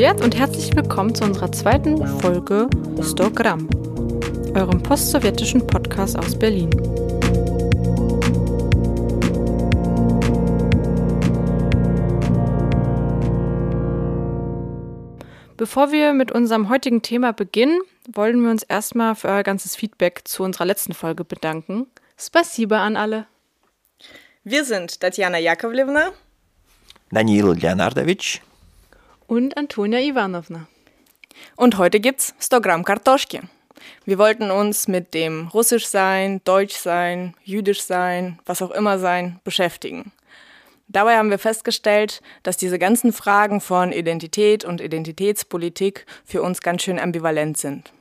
Привет und herzlich willkommen zu unserer zweiten Folge 100 Gramm, eurem postsowjetischen Podcast aus Berlin. Bevor wir mit unserem heutigen Thema beginnen, wollen wir uns erstmal für euer ganzes Feedback zu unserer letzten Folge bedanken. Spasiba an alle. Wir sind Tatjana Jakovlevna, Danilo Leonardowitsch und Antonia Ivanovna. Und heute gibt's 100 Gramm Kartoschki. Wir wollten uns mit dem Russisch sein, Deutsch sein, Jüdisch sein, was auch immer sein, beschäftigen. Dabei haben wir festgestellt, dass diese ganzen Fragen von Identität und Identitätspolitik für uns ganz schön ambivalent sind.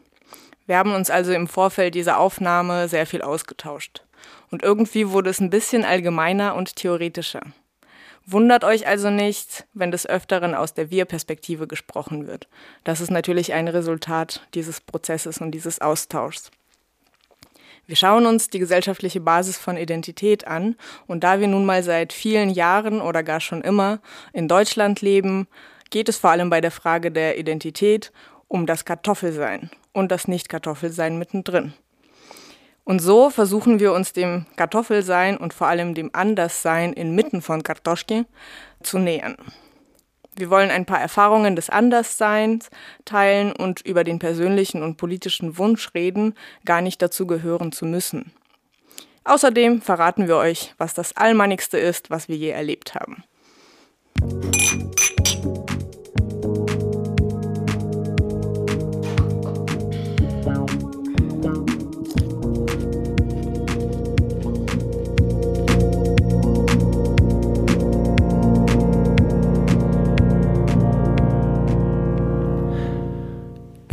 Wir haben uns also im Vorfeld dieser Aufnahme sehr viel ausgetauscht. Und irgendwie wurde es ein bisschen allgemeiner und theoretischer. Wundert euch also nicht, wenn des Öfteren aus der Wir-Perspektive gesprochen wird. Das ist natürlich ein Resultat dieses Prozesses und dieses Austauschs. Wir schauen uns die gesellschaftliche Basis von Identität an und da wir nun mal seit vielen Jahren oder gar schon immer in Deutschland leben, geht es vor allem bei der Frage der Identität um das Kartoffelsein und das Nicht-Kartoffelsein mittendrin. Und so versuchen wir uns dem Kartoffelsein und vor allem dem Anderssein inmitten von Kartoschki zu nähern. Wir wollen ein paar Erfahrungen des Andersseins teilen und über den persönlichen und politischen Wunsch reden, gar nicht dazu gehören zu müssen. Außerdem verraten wir euch, was das Allmannigste ist, was wir je erlebt haben.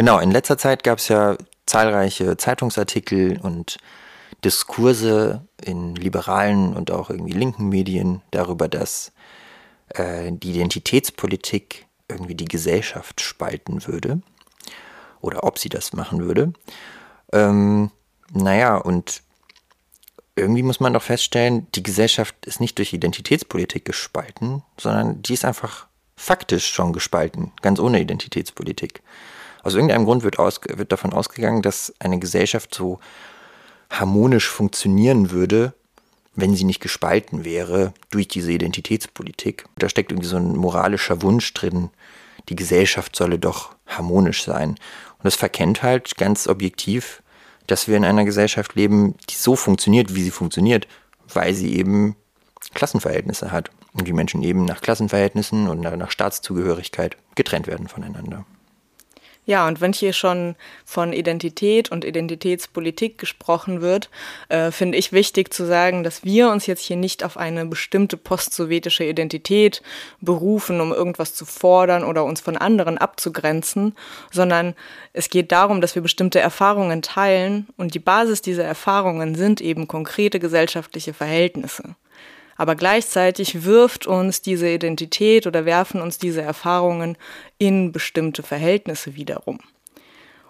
Genau, in letzter Zeit gab es ja zahlreiche Zeitungsartikel und Diskurse in liberalen und auch irgendwie linken Medien darüber, dass äh, die Identitätspolitik irgendwie die Gesellschaft spalten würde oder ob sie das machen würde. Ähm, naja, und irgendwie muss man doch feststellen, die Gesellschaft ist nicht durch Identitätspolitik gespalten, sondern die ist einfach faktisch schon gespalten, ganz ohne Identitätspolitik. Aus irgendeinem Grund wird, aus, wird davon ausgegangen, dass eine Gesellschaft so harmonisch funktionieren würde, wenn sie nicht gespalten wäre durch diese Identitätspolitik. Da steckt irgendwie so ein moralischer Wunsch drin, die Gesellschaft solle doch harmonisch sein. Und das verkennt halt ganz objektiv, dass wir in einer Gesellschaft leben, die so funktioniert, wie sie funktioniert, weil sie eben Klassenverhältnisse hat und die Menschen eben nach Klassenverhältnissen und nach Staatszugehörigkeit getrennt werden voneinander. Ja, und wenn hier schon von Identität und Identitätspolitik gesprochen wird, äh, finde ich wichtig zu sagen, dass wir uns jetzt hier nicht auf eine bestimmte postsowjetische Identität berufen, um irgendwas zu fordern oder uns von anderen abzugrenzen, sondern es geht darum, dass wir bestimmte Erfahrungen teilen und die Basis dieser Erfahrungen sind eben konkrete gesellschaftliche Verhältnisse. Aber gleichzeitig wirft uns diese Identität oder werfen uns diese Erfahrungen in bestimmte Verhältnisse wiederum.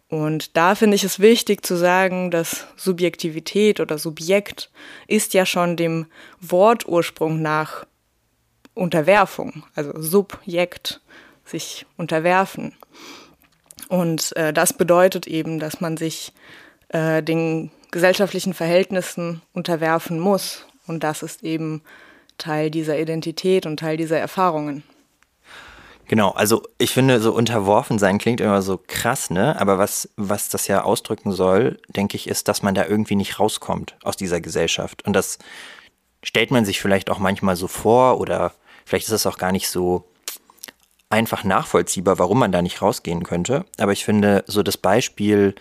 Und da finde ich es wichtig zu sagen, dass Subjektivität oder Subjekt ist ja schon dem Wortursprung nach Unterwerfung, also Subjekt, sich unterwerfen. Und äh, das bedeutet eben, dass man sich äh, den gesellschaftlichen Verhältnissen unterwerfen muss und das ist eben Teil dieser Identität und Teil dieser Erfahrungen. Genau, also ich finde, so unterworfen sein klingt immer so krass, ne? Aber was, was das ja ausdrücken soll, denke ich, ist, dass man da irgendwie nicht rauskommt aus dieser Gesellschaft. Und das stellt man sich vielleicht auch manchmal so vor oder vielleicht ist es auch gar nicht so einfach nachvollziehbar, warum man da nicht rausgehen könnte. Aber ich finde, so das Beispiel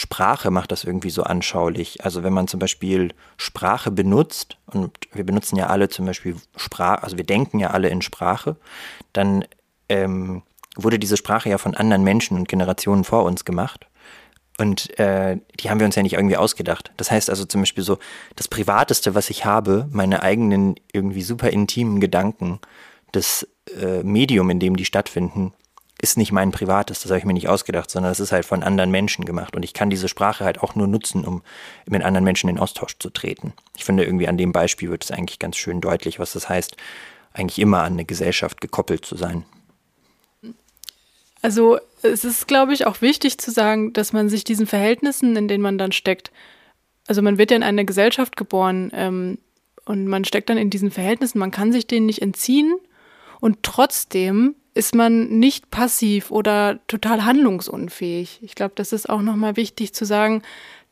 Sprache macht das irgendwie so anschaulich. Also wenn man zum Beispiel Sprache benutzt, und wir benutzen ja alle zum Beispiel Sprache, also wir denken ja alle in Sprache, dann ähm, wurde diese Sprache ja von anderen Menschen und Generationen vor uns gemacht. Und äh, die haben wir uns ja nicht irgendwie ausgedacht. Das heißt also zum Beispiel so, das Privateste, was ich habe, meine eigenen irgendwie super intimen Gedanken, das äh, Medium, in dem die stattfinden, ist nicht mein privates, das habe ich mir nicht ausgedacht, sondern es ist halt von anderen Menschen gemacht. Und ich kann diese Sprache halt auch nur nutzen, um mit anderen Menschen in Austausch zu treten. Ich finde irgendwie an dem Beispiel wird es eigentlich ganz schön deutlich, was das heißt, eigentlich immer an eine Gesellschaft gekoppelt zu sein. Also es ist, glaube ich, auch wichtig zu sagen, dass man sich diesen Verhältnissen, in denen man dann steckt, also man wird ja in eine Gesellschaft geboren ähm, und man steckt dann in diesen Verhältnissen, man kann sich denen nicht entziehen und trotzdem ist man nicht passiv oder total handlungsunfähig. Ich glaube, das ist auch nochmal wichtig zu sagen,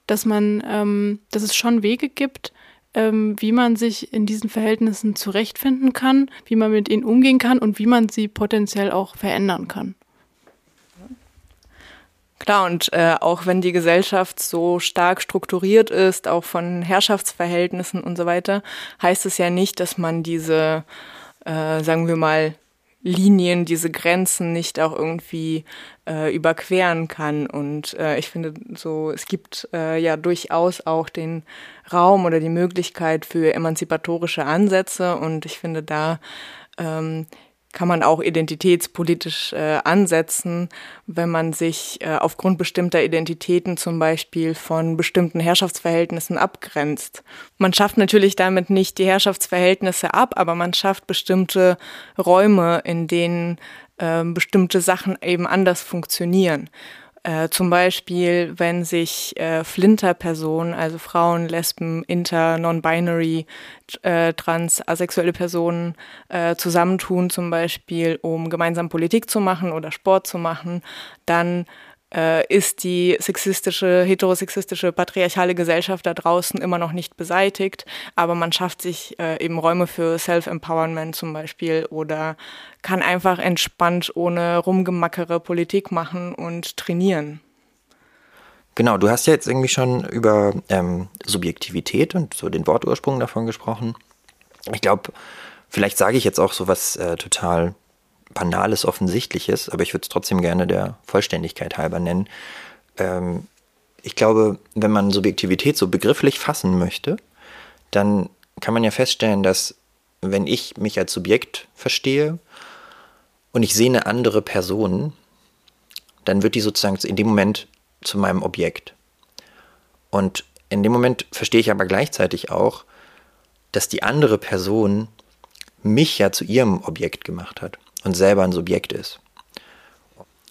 dass man, ähm, dass es schon Wege gibt, ähm, wie man sich in diesen Verhältnissen zurechtfinden kann, wie man mit ihnen umgehen kann und wie man sie potenziell auch verändern kann. Klar, und äh, auch wenn die Gesellschaft so stark strukturiert ist, auch von Herrschaftsverhältnissen und so weiter, heißt es ja nicht, dass man diese, äh, sagen wir mal, Linien, diese Grenzen nicht auch irgendwie äh, überqueren kann. Und äh, ich finde so, es gibt äh, ja durchaus auch den Raum oder die Möglichkeit für emanzipatorische Ansätze. Und ich finde, da ähm, kann man auch identitätspolitisch äh, ansetzen, wenn man sich äh, aufgrund bestimmter Identitäten zum Beispiel von bestimmten Herrschaftsverhältnissen abgrenzt. Man schafft natürlich damit nicht die Herrschaftsverhältnisse ab, aber man schafft bestimmte Räume, in denen äh, bestimmte Sachen eben anders funktionieren. Äh, zum Beispiel, wenn sich äh, Flinter-Personen, also Frauen, Lesben, Inter, Non-Binary, äh, trans, asexuelle Personen äh, zusammentun, zum Beispiel, um gemeinsam Politik zu machen oder Sport zu machen, dann ist die sexistische, heterosexistische, patriarchale Gesellschaft da draußen immer noch nicht beseitigt, aber man schafft sich äh, eben Räume für Self-Empowerment zum Beispiel oder kann einfach entspannt ohne rumgemackere Politik machen und trainieren. Genau, du hast ja jetzt irgendwie schon über ähm, Subjektivität und so den Wortursprung davon gesprochen. Ich glaube, vielleicht sage ich jetzt auch so was äh, total Banales, Offensichtliches, aber ich würde es trotzdem gerne der Vollständigkeit halber nennen. Ähm, ich glaube, wenn man Subjektivität so begrifflich fassen möchte, dann kann man ja feststellen, dass wenn ich mich als Subjekt verstehe und ich sehe eine andere Person, dann wird die sozusagen in dem Moment zu meinem Objekt. Und in dem Moment verstehe ich aber gleichzeitig auch, dass die andere Person mich ja zu ihrem Objekt gemacht hat und selber ein Subjekt ist.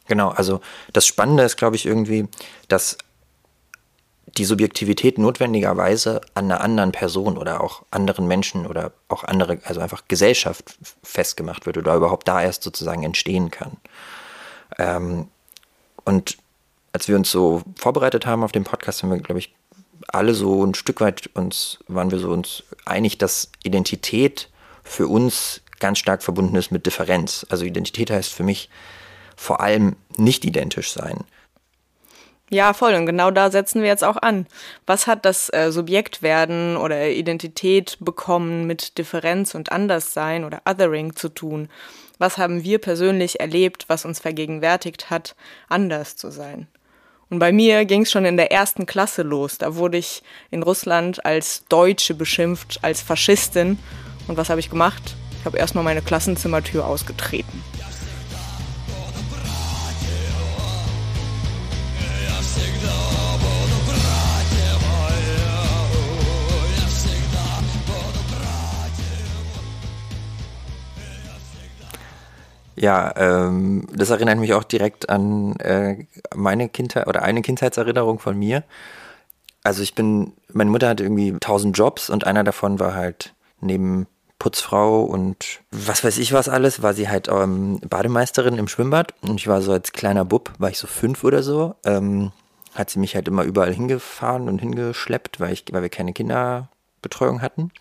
Genau, also das Spannende ist, glaube ich, irgendwie, dass die Subjektivität notwendigerweise an einer anderen Person oder auch anderen Menschen oder auch andere, also einfach Gesellschaft festgemacht wird oder überhaupt da erst sozusagen entstehen kann. Ähm, und als wir uns so vorbereitet haben auf den Podcast, haben wir, glaube ich, alle so ein Stück weit uns, waren wir so uns einig, dass Identität für uns ganz stark verbunden ist mit Differenz. Also Identität heißt für mich vor allem nicht identisch sein. Ja, voll. Und genau da setzen wir jetzt auch an. Was hat das äh, Subjektwerden oder Identität bekommen mit Differenz und Anderssein oder Othering zu tun? Was haben wir persönlich erlebt, was uns vergegenwärtigt hat, anders zu sein? Und bei mir ging es schon in der ersten Klasse los. Da wurde ich in Russland als Deutsche beschimpft, als Faschistin. Und was habe ich gemacht? Habe erstmal meine Klassenzimmertür ausgetreten. Ja, ähm, das erinnert mich auch direkt an äh, meine Kindheit oder eine Kindheitserinnerung von mir. Also ich bin, meine Mutter hatte irgendwie tausend Jobs und einer davon war halt neben Putzfrau und was weiß ich was alles, war sie halt ähm, Bademeisterin im Schwimmbad und ich war so als kleiner Bub, war ich so fünf oder so, ähm, hat sie mich halt immer überall hingefahren und hingeschleppt, weil, ich, weil wir keine Kinderbetreuung hatten.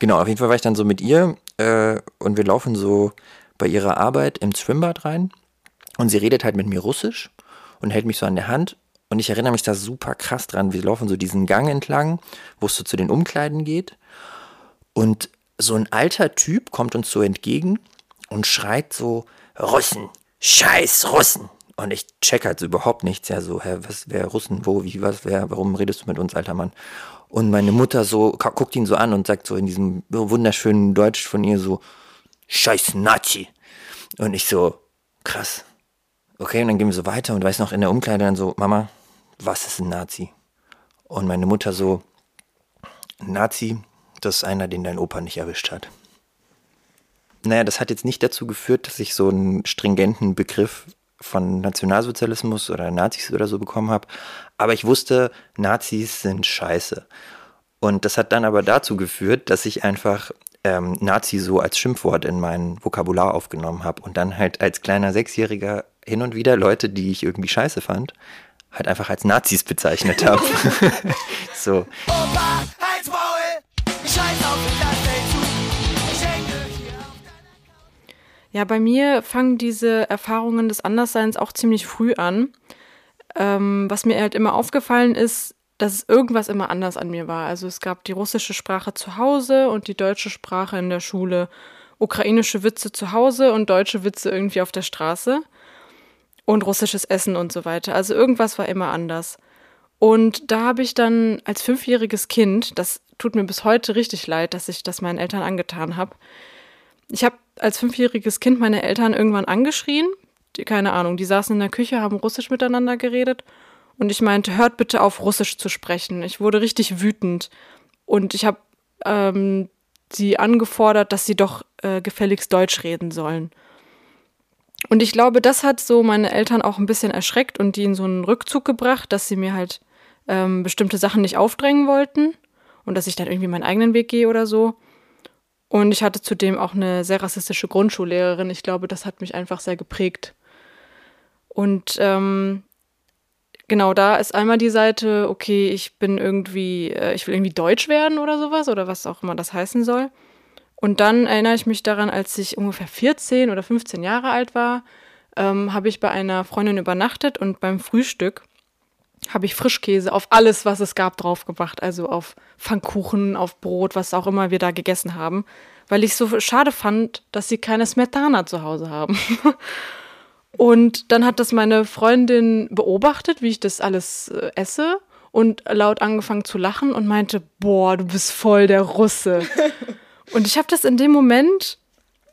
Genau, auf jeden Fall war ich dann so mit ihr äh, und wir laufen so bei ihrer Arbeit im Schwimmbad rein und sie redet halt mit mir Russisch und hält mich so an der Hand und ich erinnere mich da super krass dran. Wir laufen so diesen Gang entlang, wo es so zu den Umkleiden geht und so ein alter Typ kommt uns so entgegen und schreit so, Russen, scheiß Russen. Und ich check halt so überhaupt nichts. Ja, so, Herr, was, wer Russen, wo, wie, was, wer, warum redest du mit uns, alter Mann? Und meine Mutter so, guckt ihn so an und sagt so in diesem wunderschönen Deutsch von ihr so, scheiß Nazi. Und ich so, krass. Okay, und dann gehen wir so weiter und weiß noch in der Umkleide dann so, Mama, was ist ein Nazi? Und meine Mutter so, Nazi das ist einer, den dein Opa nicht erwischt hat. Naja, das hat jetzt nicht dazu geführt, dass ich so einen stringenten Begriff von Nationalsozialismus oder Nazis oder so bekommen habe. Aber ich wusste, Nazis sind scheiße. Und das hat dann aber dazu geführt, dass ich einfach ähm, Nazi so als Schimpfwort in mein Vokabular aufgenommen habe und dann halt als kleiner Sechsjähriger hin und wieder Leute, die ich irgendwie scheiße fand, halt einfach als Nazis bezeichnet habe. so. Opa, Ja, bei mir fangen diese Erfahrungen des Andersseins auch ziemlich früh an. Ähm, was mir halt immer aufgefallen ist, dass irgendwas immer anders an mir war. Also es gab die russische Sprache zu Hause und die deutsche Sprache in der Schule, ukrainische Witze zu Hause und deutsche Witze irgendwie auf der Straße und russisches Essen und so weiter. Also irgendwas war immer anders. Und da habe ich dann als fünfjähriges Kind, das tut mir bis heute richtig leid, dass ich das meinen Eltern angetan habe, ich habe als fünfjähriges Kind meine Eltern irgendwann angeschrien. Die, keine Ahnung, die saßen in der Küche, haben Russisch miteinander geredet. Und ich meinte, hört bitte auf, Russisch zu sprechen. Ich wurde richtig wütend. Und ich habe ähm, sie angefordert, dass sie doch äh, gefälligst Deutsch reden sollen. Und ich glaube, das hat so meine Eltern auch ein bisschen erschreckt und die in so einen Rückzug gebracht, dass sie mir halt ähm, bestimmte Sachen nicht aufdrängen wollten und dass ich dann irgendwie meinen eigenen Weg gehe oder so. Und ich hatte zudem auch eine sehr rassistische Grundschullehrerin. Ich glaube, das hat mich einfach sehr geprägt. Und ähm, genau da ist einmal die Seite, okay, ich bin irgendwie, äh, ich will irgendwie Deutsch werden oder sowas oder was auch immer das heißen soll. Und dann erinnere ich mich daran, als ich ungefähr 14 oder 15 Jahre alt war, ähm, habe ich bei einer Freundin übernachtet und beim Frühstück habe ich Frischkäse auf alles, was es gab, draufgebracht. Also auf Pfannkuchen, auf Brot, was auch immer wir da gegessen haben. Weil ich so schade fand, dass sie keine Smetana zu Hause haben. und dann hat das meine Freundin beobachtet, wie ich das alles äh, esse und laut angefangen zu lachen und meinte, boah, du bist voll der Russe. und ich habe das in dem Moment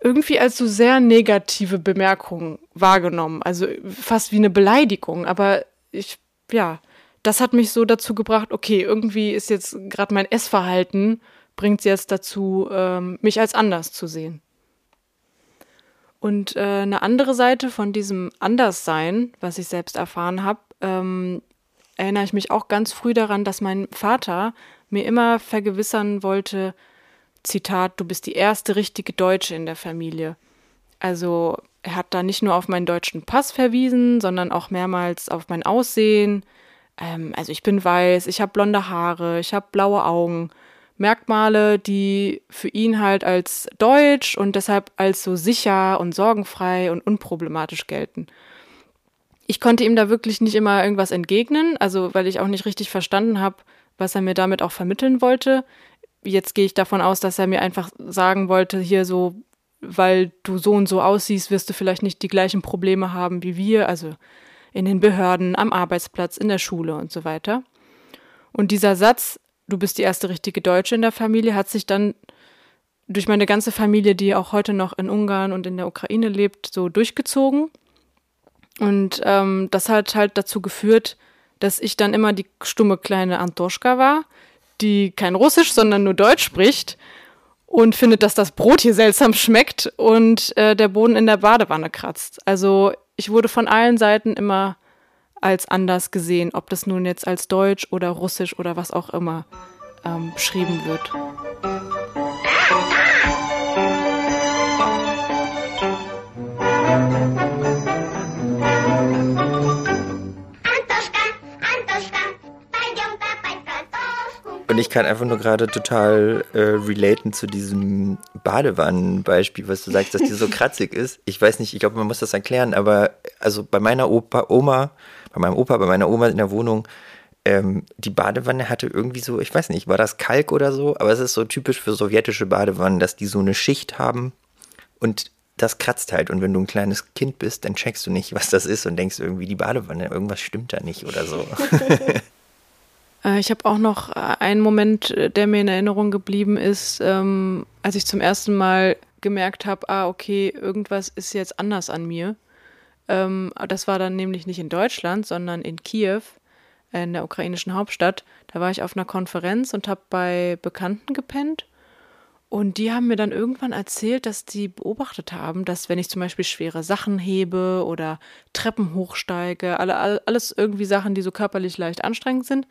irgendwie als so sehr negative Bemerkung wahrgenommen, also fast wie eine Beleidigung, aber ich ja, das hat mich so dazu gebracht, okay, irgendwie ist jetzt gerade mein Essverhalten, bringt es jetzt dazu, ähm, mich als anders zu sehen. Und äh, eine andere Seite von diesem Anderssein, was ich selbst erfahren habe, ähm, erinnere ich mich auch ganz früh daran, dass mein Vater mir immer vergewissern wollte, Zitat, du bist die erste richtige Deutsche in der Familie. Also er hat da nicht nur auf meinen deutschen Pass verwiesen, sondern auch mehrmals auf mein Aussehen. Ähm, also ich bin weiß, ich habe blonde Haare, ich habe blaue Augen. Merkmale, die für ihn halt als deutsch und deshalb als so sicher und sorgenfrei und unproblematisch gelten. Ich konnte ihm da wirklich nicht immer irgendwas entgegnen, also weil ich auch nicht richtig verstanden habe, was er mir damit auch vermitteln wollte. Jetzt gehe ich davon aus, dass er mir einfach sagen wollte, hier so, weil du so und so aussiehst, wirst du vielleicht nicht die gleichen Probleme haben wie wir, also in den Behörden, am Arbeitsplatz, in der Schule und so weiter. Und dieser Satz, du bist die erste richtige Deutsche in der Familie, hat sich dann durch meine ganze Familie, die auch heute noch in Ungarn und in der Ukraine lebt, so durchgezogen. Und ähm, das hat halt dazu geführt, dass ich dann immer die stumme kleine Antoschka war, die kein Russisch, sondern nur Deutsch spricht und findet, dass das Brot hier seltsam schmeckt und äh, der Boden in der Badewanne kratzt. Also ich wurde von allen Seiten immer als anders gesehen, ob das nun jetzt als Deutsch oder Russisch oder was auch immer ähm, beschrieben wird. Und ich kann einfach nur gerade total äh, relaten zu diesem Badewannenbeispiel, was du sagst, dass die so kratzig ist. Ich weiß nicht, ich glaube, man muss das erklären, aber also bei meiner Opa, Oma, bei meinem Opa, bei meiner Oma in der Wohnung, ähm, die Badewanne hatte irgendwie so, ich weiß nicht, war das Kalk oder so, aber es ist so typisch für sowjetische Badewannen, dass die so eine Schicht haben und das kratzt halt. Und wenn du ein kleines Kind bist, dann checkst du nicht, was das ist und denkst irgendwie, die Badewanne, irgendwas stimmt da nicht oder so. Äh, ich habe auch noch äh, einen Moment, äh, der mir in Erinnerung geblieben ist, ähm, als ich zum ersten Mal gemerkt habe, ah, okay, irgendwas ist jetzt anders an mir. Ähm, das war dann nämlich nicht in Deutschland, sondern in Kiew, in der ukrainischen Hauptstadt. Da war ich auf einer Konferenz und habe bei Bekannten gepennt. Und die haben mir dann irgendwann erzählt, dass die beobachtet haben, dass wenn ich zum Beispiel schwere Sachen hebe oder Treppen hochsteige, alle, alles irgendwie Sachen, die so körperlich leicht anstrengend sind,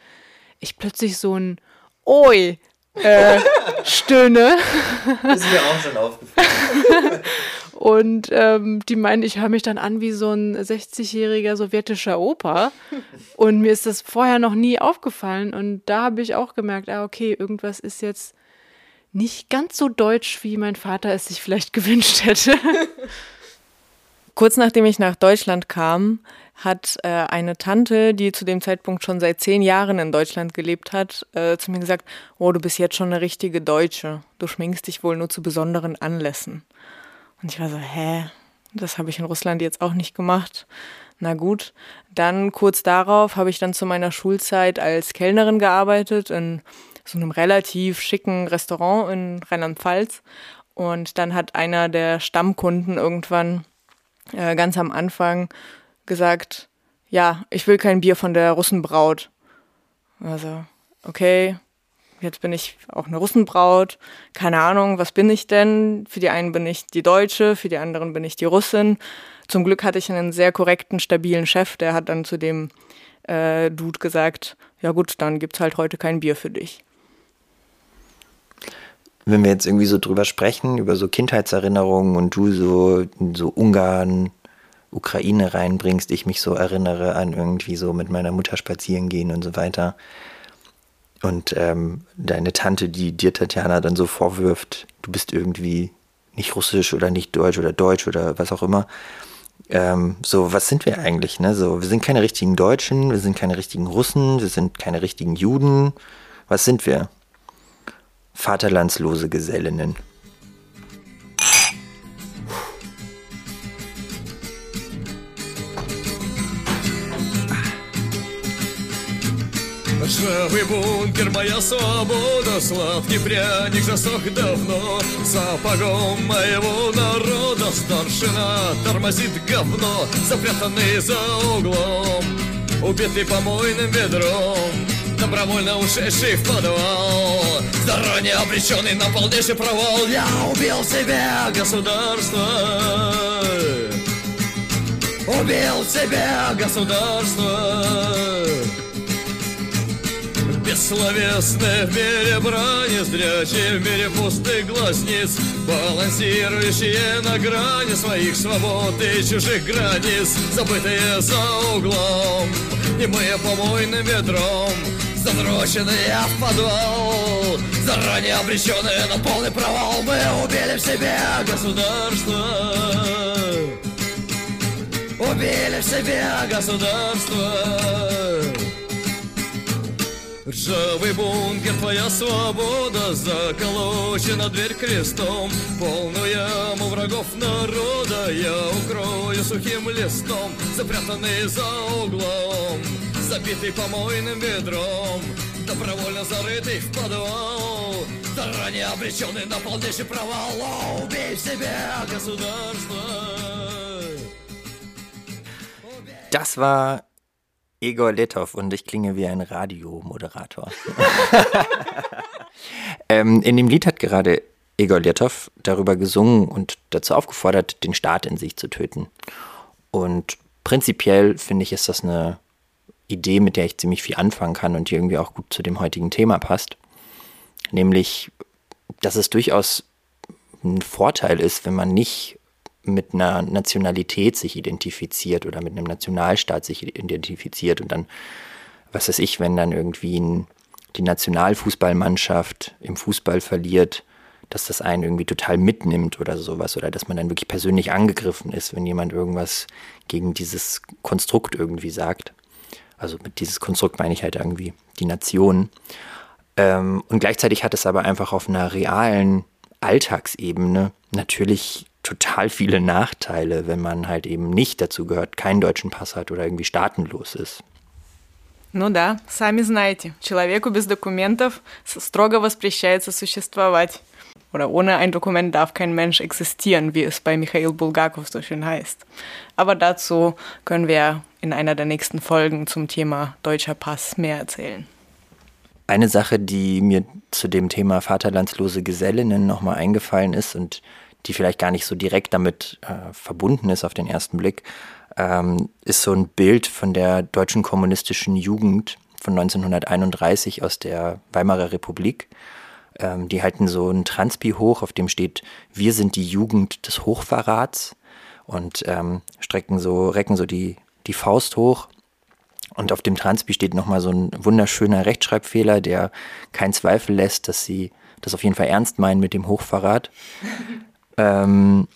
ich plötzlich so ein Oi äh, stöhne. Das ist mir auch schon aufgefallen. Und ähm, die meinen, ich höre mich dann an wie so ein 60-jähriger sowjetischer Opa. Und mir ist das vorher noch nie aufgefallen. Und da habe ich auch gemerkt, ah, okay, irgendwas ist jetzt nicht ganz so deutsch, wie mein Vater es sich vielleicht gewünscht hätte. Kurz nachdem ich nach Deutschland kam, hat äh, eine Tante, die zu dem Zeitpunkt schon seit zehn Jahren in Deutschland gelebt hat, äh, zu mir gesagt, oh, du bist jetzt schon eine richtige Deutsche. Du schminkst dich wohl nur zu besonderen Anlässen. Und ich war so, hä? Das habe ich in Russland jetzt auch nicht gemacht. Na gut. Dann kurz darauf habe ich dann zu meiner Schulzeit als Kellnerin gearbeitet in so einem relativ schicken Restaurant in Rheinland-Pfalz. Und dann hat einer der Stammkunden irgendwann äh, ganz am Anfang gesagt, ja, ich will kein Bier von der Russenbraut. Also, okay, jetzt bin ich auch eine Russenbraut. Keine Ahnung, was bin ich denn? Für die einen bin ich die Deutsche, für die anderen bin ich die Russin. Zum Glück hatte ich einen sehr korrekten, stabilen Chef, der hat dann zu dem äh, Dude gesagt, ja gut, dann gibt's halt heute kein Bier für dich. Wenn wir jetzt irgendwie so drüber sprechen, über so Kindheitserinnerungen und du so, so Ungarn, Ukraine reinbringst, ich mich so erinnere an irgendwie so mit meiner Mutter spazieren gehen und so weiter. Und ähm, deine Tante, die dir Tatjana dann so vorwirft, du bist irgendwie nicht russisch oder nicht deutsch oder deutsch oder was auch immer. Ähm, so, was sind wir eigentlich? Ne? So, wir sind keine richtigen Deutschen, wir sind keine richtigen Russen, wir sind keine richtigen Juden. Was sind wir? Vaterlandslose Gesellinnen. Ржавый бункер, моя свобода Сладкий пряник засох давно. Сапогом моего народа Старшина тормозит говно Запрятанный за углом Убитый помойным ведром. Добровольно ушедший в подвал Заранее обреченный на полнейший провал. Я убил себя государство. Убил себя государство Бессловесное в мире брани, зрячие в мире пустых глазниц, балансирующие на грани своих свобод и чужих границ, забытые за углом, немые помойным ветром, задроченные в подвал, заранее обреченные на полный провал, мы убили в себе государство. Убили в себе государство. Ржавый бункер, твоя свобода Заколочена дверь крестом. Полную яму врагов народа Я укрою сухим листом Запрятанный за углом Забитый помойным ведром. Добровольно зарытый в подвал Заранее обреченный на полнейший провал. О, Убей в себе государство! Das war Egor Letov und ich klinge wie ein Radiomoderator. ähm, in dem Lied hat gerade Egor Letov darüber gesungen und dazu aufgefordert, den Staat in sich zu töten. Und prinzipiell finde ich, ist das eine Idee, mit der ich ziemlich viel anfangen kann und die irgendwie auch gut zu dem heutigen Thema passt. Nämlich, dass es durchaus ein Vorteil ist, wenn man nicht mit einer Nationalität sich identifiziert oder mit einem Nationalstaat sich identifiziert und dann, was weiß ich, wenn dann irgendwie ein, die Nationalfußballmannschaft im Fußball verliert, dass das einen irgendwie total mitnimmt oder sowas oder dass man dann wirklich persönlich angegriffen ist, wenn jemand irgendwas gegen dieses Konstrukt irgendwie sagt. Also mit dieses Konstrukt meine ich halt irgendwie die Nation. Ähm, und gleichzeitig hat es aber einfach auf einer realen Alltagsebene natürlich total viele Nachteile, wenn man halt eben nicht dazu gehört, keinen deutschen Pass hat oder irgendwie staatenlos ist. Ну да, сами знаете, человеку без документов строго воспрещается существовать. Oder ohne ein Dokument darf kein Mensch existieren, wie es bei Michail Bulgakov so schön heißt. Aber dazu können wir in einer der nächsten Folgen zum Thema deutscher Pass mehr erzählen. Eine Sache, die mir zu dem Thema vaterlandslose Gesellinnen nochmal eingefallen ist und die vielleicht gar nicht so direkt damit äh, verbunden ist auf den ersten Blick, ähm, ist so ein Bild von der deutschen kommunistischen Jugend von 1931 aus der Weimarer Republik. Ähm, die halten so ein Transpi hoch, auf dem steht, wir sind die Jugend des Hochverrats und ähm, strecken so, recken so die, die Faust hoch. Und auf dem Transpi steht nochmal so ein wunderschöner Rechtschreibfehler, der keinen Zweifel lässt, dass sie das auf jeden Fall ernst meinen mit dem Hochverrat. Ähm,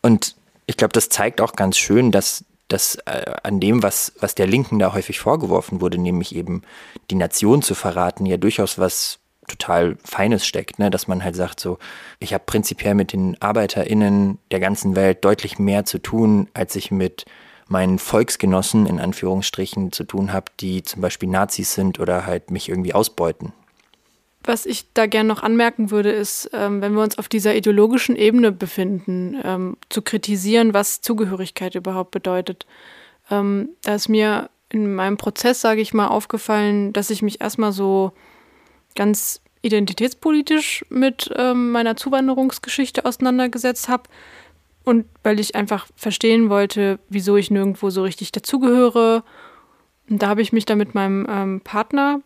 und ich glaube, das zeigt auch ganz schön, dass dass äh, an dem, was, was der Linken da häufig vorgeworfen wurde, nämlich eben die Nation zu verraten, ja durchaus was total Feines steckt, ne? dass man halt sagt, so, ich habe prinzipiell mit den ArbeiterInnen der ganzen Welt deutlich mehr zu tun, als ich mit meinen Volksgenossen in Anführungsstrichen zu tun habe, die zum Beispiel Nazis sind oder halt mich irgendwie ausbeuten. Was ich da gerne noch anmerken würde, ist, ähm, wenn wir uns auf dieser ideologischen Ebene befinden, ähm, zu kritisieren, was Zugehörigkeit überhaupt bedeutet. Ähm, da ist mir in meinem Prozess, sage ich mal, aufgefallen, dass ich mich erstmal so ganz identitätspolitisch mit ähm, meiner Zuwanderungsgeschichte auseinandergesetzt habe. Und weil ich einfach verstehen wollte, wieso ich nirgendwo so richtig dazugehöre. Und da habe ich mich dann mit meinem ähm, Partner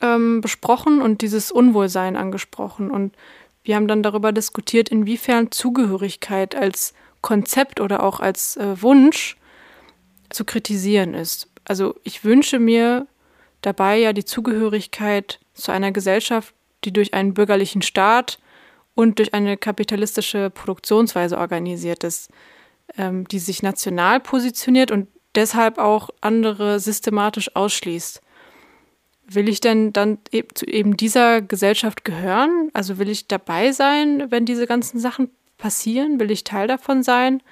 ähm, besprochen und dieses Unwohlsein angesprochen. Und wir haben dann darüber diskutiert, inwiefern Zugehörigkeit als Konzept oder auch als äh, Wunsch zu kritisieren ist. Also ich wünsche mir dabei ja die Zugehörigkeit zu einer Gesellschaft, die durch einen bürgerlichen Staat und durch eine kapitalistische Produktionsweise organisiert ist, ähm, die sich national positioniert und deshalb auch andere systematisch ausschließt will ich denn dann zu eben dieser Gesellschaft gehören? Also will ich dabei sein, wenn diese ganzen Sachen passieren? Will ich Teil davon sein?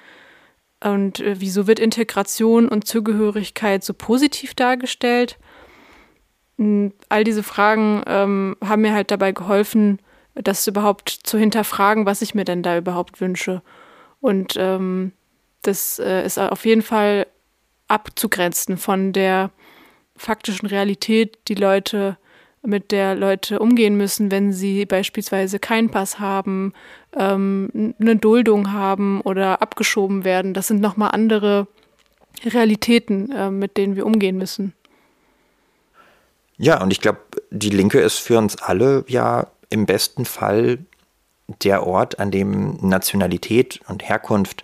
Und äh, wieso wird Integration und Zugehörigkeit so positiv dargestellt? Und all diese Fragen ähm, haben mir halt dabei geholfen, das überhaupt zu hinterfragen, was ich mir denn da überhaupt wünsche. Und ähm, das äh, ist auf jeden Fall abzugrenzen von der faktischen Realität, die Leute, mit der Leute umgehen müssen, wenn sie beispielsweise keinen Pass haben, ähm, eine Duldung haben oder abgeschoben werden. Das sind nochmal andere Realitäten, äh, mit denen wir umgehen müssen. Ja, und ich glaube, die Linke ist für uns alle ja im besten Fall der Ort, an dem Nationalität und Herkunft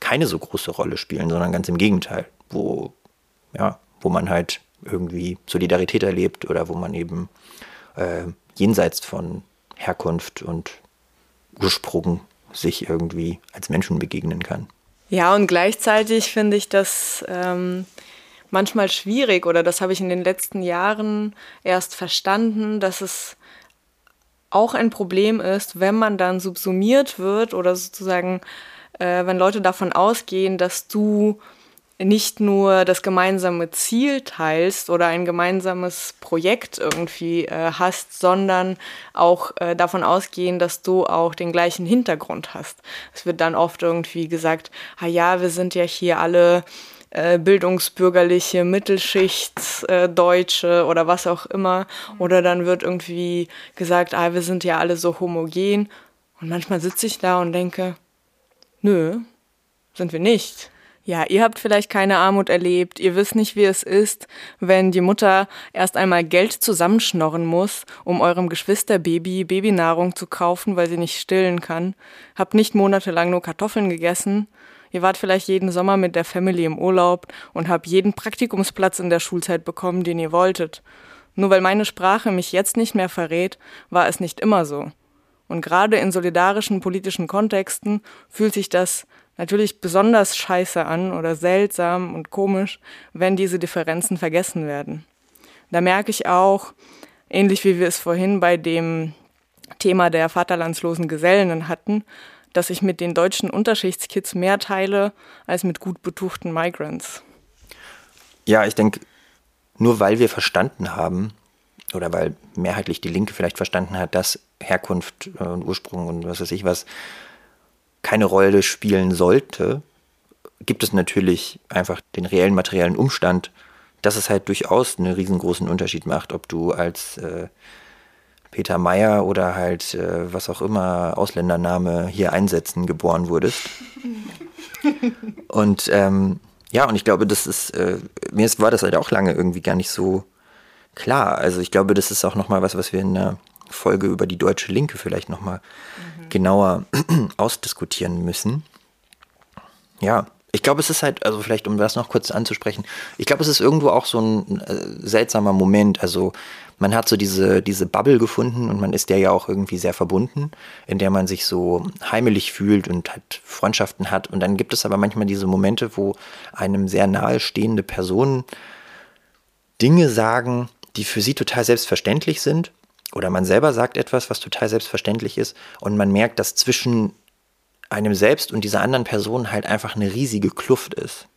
keine so große Rolle spielen, sondern ganz im Gegenteil, wo, ja, wo man halt irgendwie Solidarität erlebt oder wo man eben äh, jenseits von Herkunft und Ursprung sich irgendwie als Menschen begegnen kann. Ja, und gleichzeitig finde ich das ähm, manchmal schwierig oder das habe ich in den letzten Jahren erst verstanden, dass es auch ein Problem ist, wenn man dann subsumiert wird oder sozusagen, äh, wenn Leute davon ausgehen, dass du nicht nur das gemeinsame Ziel teilst oder ein gemeinsames Projekt irgendwie äh, hast, sondern auch äh, davon ausgehen, dass du auch den gleichen Hintergrund hast. Es wird dann oft irgendwie gesagt, ah ja, wir sind ja hier alle äh, bildungsbürgerliche Mittelschicht, äh, oder was auch immer. Oder dann wird irgendwie gesagt, ah, wir sind ja alle so homogen. Und manchmal sitze ich da und denke, nö, sind wir nicht. Ja, ihr habt vielleicht keine Armut erlebt, ihr wisst nicht, wie es ist, wenn die Mutter erst einmal Geld zusammenschnorren muss, um eurem Geschwisterbaby Babynahrung zu kaufen, weil sie nicht stillen kann. Habt nicht monatelang nur Kartoffeln gegessen. Ihr wart vielleicht jeden Sommer mit der Family im Urlaub und habt jeden Praktikumsplatz in der Schulzeit bekommen, den ihr wolltet. Nur weil meine Sprache mich jetzt nicht mehr verrät, war es nicht immer so. Und gerade in solidarischen politischen Kontexten fühlt sich das natürlich besonders scheiße an oder seltsam und komisch, wenn diese Differenzen vergessen werden. Da merke ich auch, ähnlich wie wir es vorhin bei dem Thema der vaterlandslosen Gesellen hatten, dass ich mit den deutschen Unterschichtskids mehr teile als mit gut betuchten Migrants. Ja, ich denke, nur weil wir verstanden haben, oder weil mehrheitlich die Linke vielleicht verstanden hat, dass Herkunft und Ursprung und was weiß ich was keine Rolle spielen sollte, gibt es natürlich einfach den reellen materiellen Umstand, dass es halt durchaus einen riesengroßen Unterschied macht, ob du als äh, Peter Meyer oder halt äh, was auch immer Ausländername hier einsetzen geboren wurdest. und ähm, ja, und ich glaube, das ist, äh, mir war das halt auch lange irgendwie gar nicht so klar. Also ich glaube, das ist auch nochmal was, was wir in der Folge über die deutsche Linke vielleicht nochmal genauer ausdiskutieren müssen. Ja, ich glaube, es ist halt, also vielleicht um das noch kurz anzusprechen, ich glaube, es ist irgendwo auch so ein äh, seltsamer Moment. Also man hat so diese, diese Bubble gefunden und man ist der ja auch irgendwie sehr verbunden, in der man sich so heimelig fühlt und halt Freundschaften hat. Und dann gibt es aber manchmal diese Momente, wo einem sehr nahestehende Personen Dinge sagen, die für sie total selbstverständlich sind. Oder man selber sagt etwas, was total selbstverständlich ist. Und man merkt, dass zwischen einem selbst und dieser anderen Person halt einfach eine riesige Kluft ist.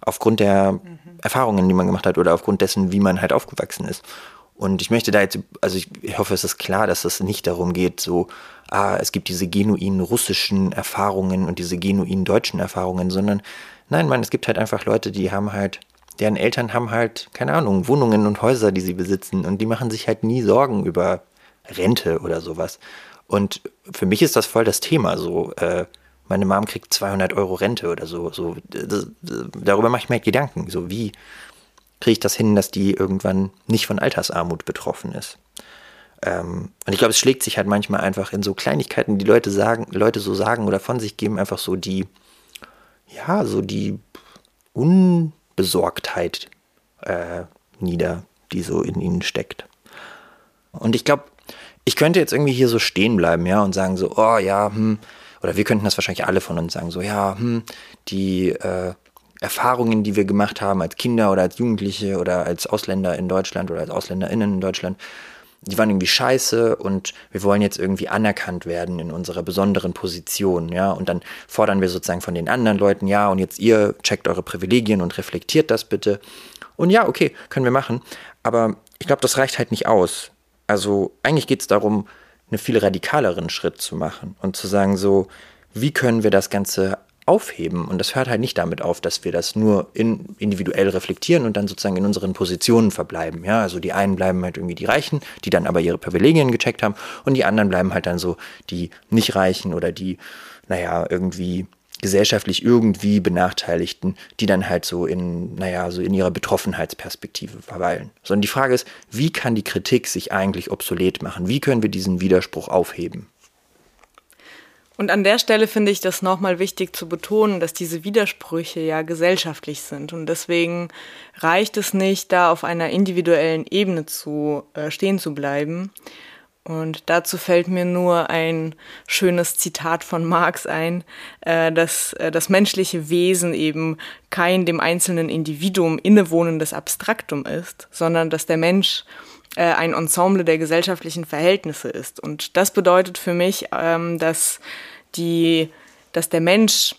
Aufgrund der mhm. Erfahrungen, die man gemacht hat oder aufgrund dessen, wie man halt aufgewachsen ist. Und ich möchte da jetzt, also ich, ich hoffe, es ist klar, dass es nicht darum geht, so, ah, es gibt diese genuinen russischen Erfahrungen und diese genuinen deutschen Erfahrungen, sondern nein, man, es gibt halt einfach Leute, die haben halt, deren Eltern haben halt, keine Ahnung, Wohnungen und Häuser, die sie besitzen und die machen sich halt nie Sorgen über Rente oder sowas. Und für mich ist das voll das Thema. So, äh, meine Mom kriegt 200 Euro Rente oder so. so das, darüber mache ich mir halt Gedanken. So, wie kriege ich das hin, dass die irgendwann nicht von Altersarmut betroffen ist? Ähm, und ich glaube, es schlägt sich halt manchmal einfach in so Kleinigkeiten, die Leute sagen, Leute so sagen oder von sich geben, einfach so die, ja, so die Unbesorgtheit äh, nieder, die so in ihnen steckt. Und ich glaube, ich könnte jetzt irgendwie hier so stehen bleiben, ja, und sagen so, oh ja, hm, oder wir könnten das wahrscheinlich alle von uns sagen, so, ja, hm, die äh, Erfahrungen, die wir gemacht haben als Kinder oder als Jugendliche oder als Ausländer in Deutschland oder als AusländerInnen in Deutschland, die waren irgendwie scheiße und wir wollen jetzt irgendwie anerkannt werden in unserer besonderen Position, ja, und dann fordern wir sozusagen von den anderen Leuten, ja, und jetzt ihr checkt eure Privilegien und reflektiert das bitte. Und ja, okay, können wir machen, aber ich glaube, das reicht halt nicht aus. Also eigentlich geht es darum, einen viel radikaleren Schritt zu machen und zu sagen, so, wie können wir das Ganze aufheben? Und das hört halt nicht damit auf, dass wir das nur in, individuell reflektieren und dann sozusagen in unseren Positionen verbleiben. Ja, also die einen bleiben halt irgendwie die Reichen, die dann aber ihre Privilegien gecheckt haben und die anderen bleiben halt dann so die nicht Reichen oder die, naja, irgendwie gesellschaftlich irgendwie Benachteiligten, die dann halt so in, naja, so in ihrer Betroffenheitsperspektive verweilen. Sondern die Frage ist, wie kann die Kritik sich eigentlich obsolet machen? Wie können wir diesen Widerspruch aufheben? Und an der Stelle finde ich das nochmal wichtig zu betonen, dass diese Widersprüche ja gesellschaftlich sind. Und deswegen reicht es nicht, da auf einer individuellen Ebene zu äh, stehen zu bleiben, und dazu fällt mir nur ein schönes Zitat von Marx ein, äh, dass äh, das menschliche Wesen eben kein dem einzelnen Individuum innewohnendes Abstraktum ist, sondern dass der Mensch äh, ein Ensemble der gesellschaftlichen Verhältnisse ist. Und das bedeutet für mich, ähm, dass die, dass der Mensch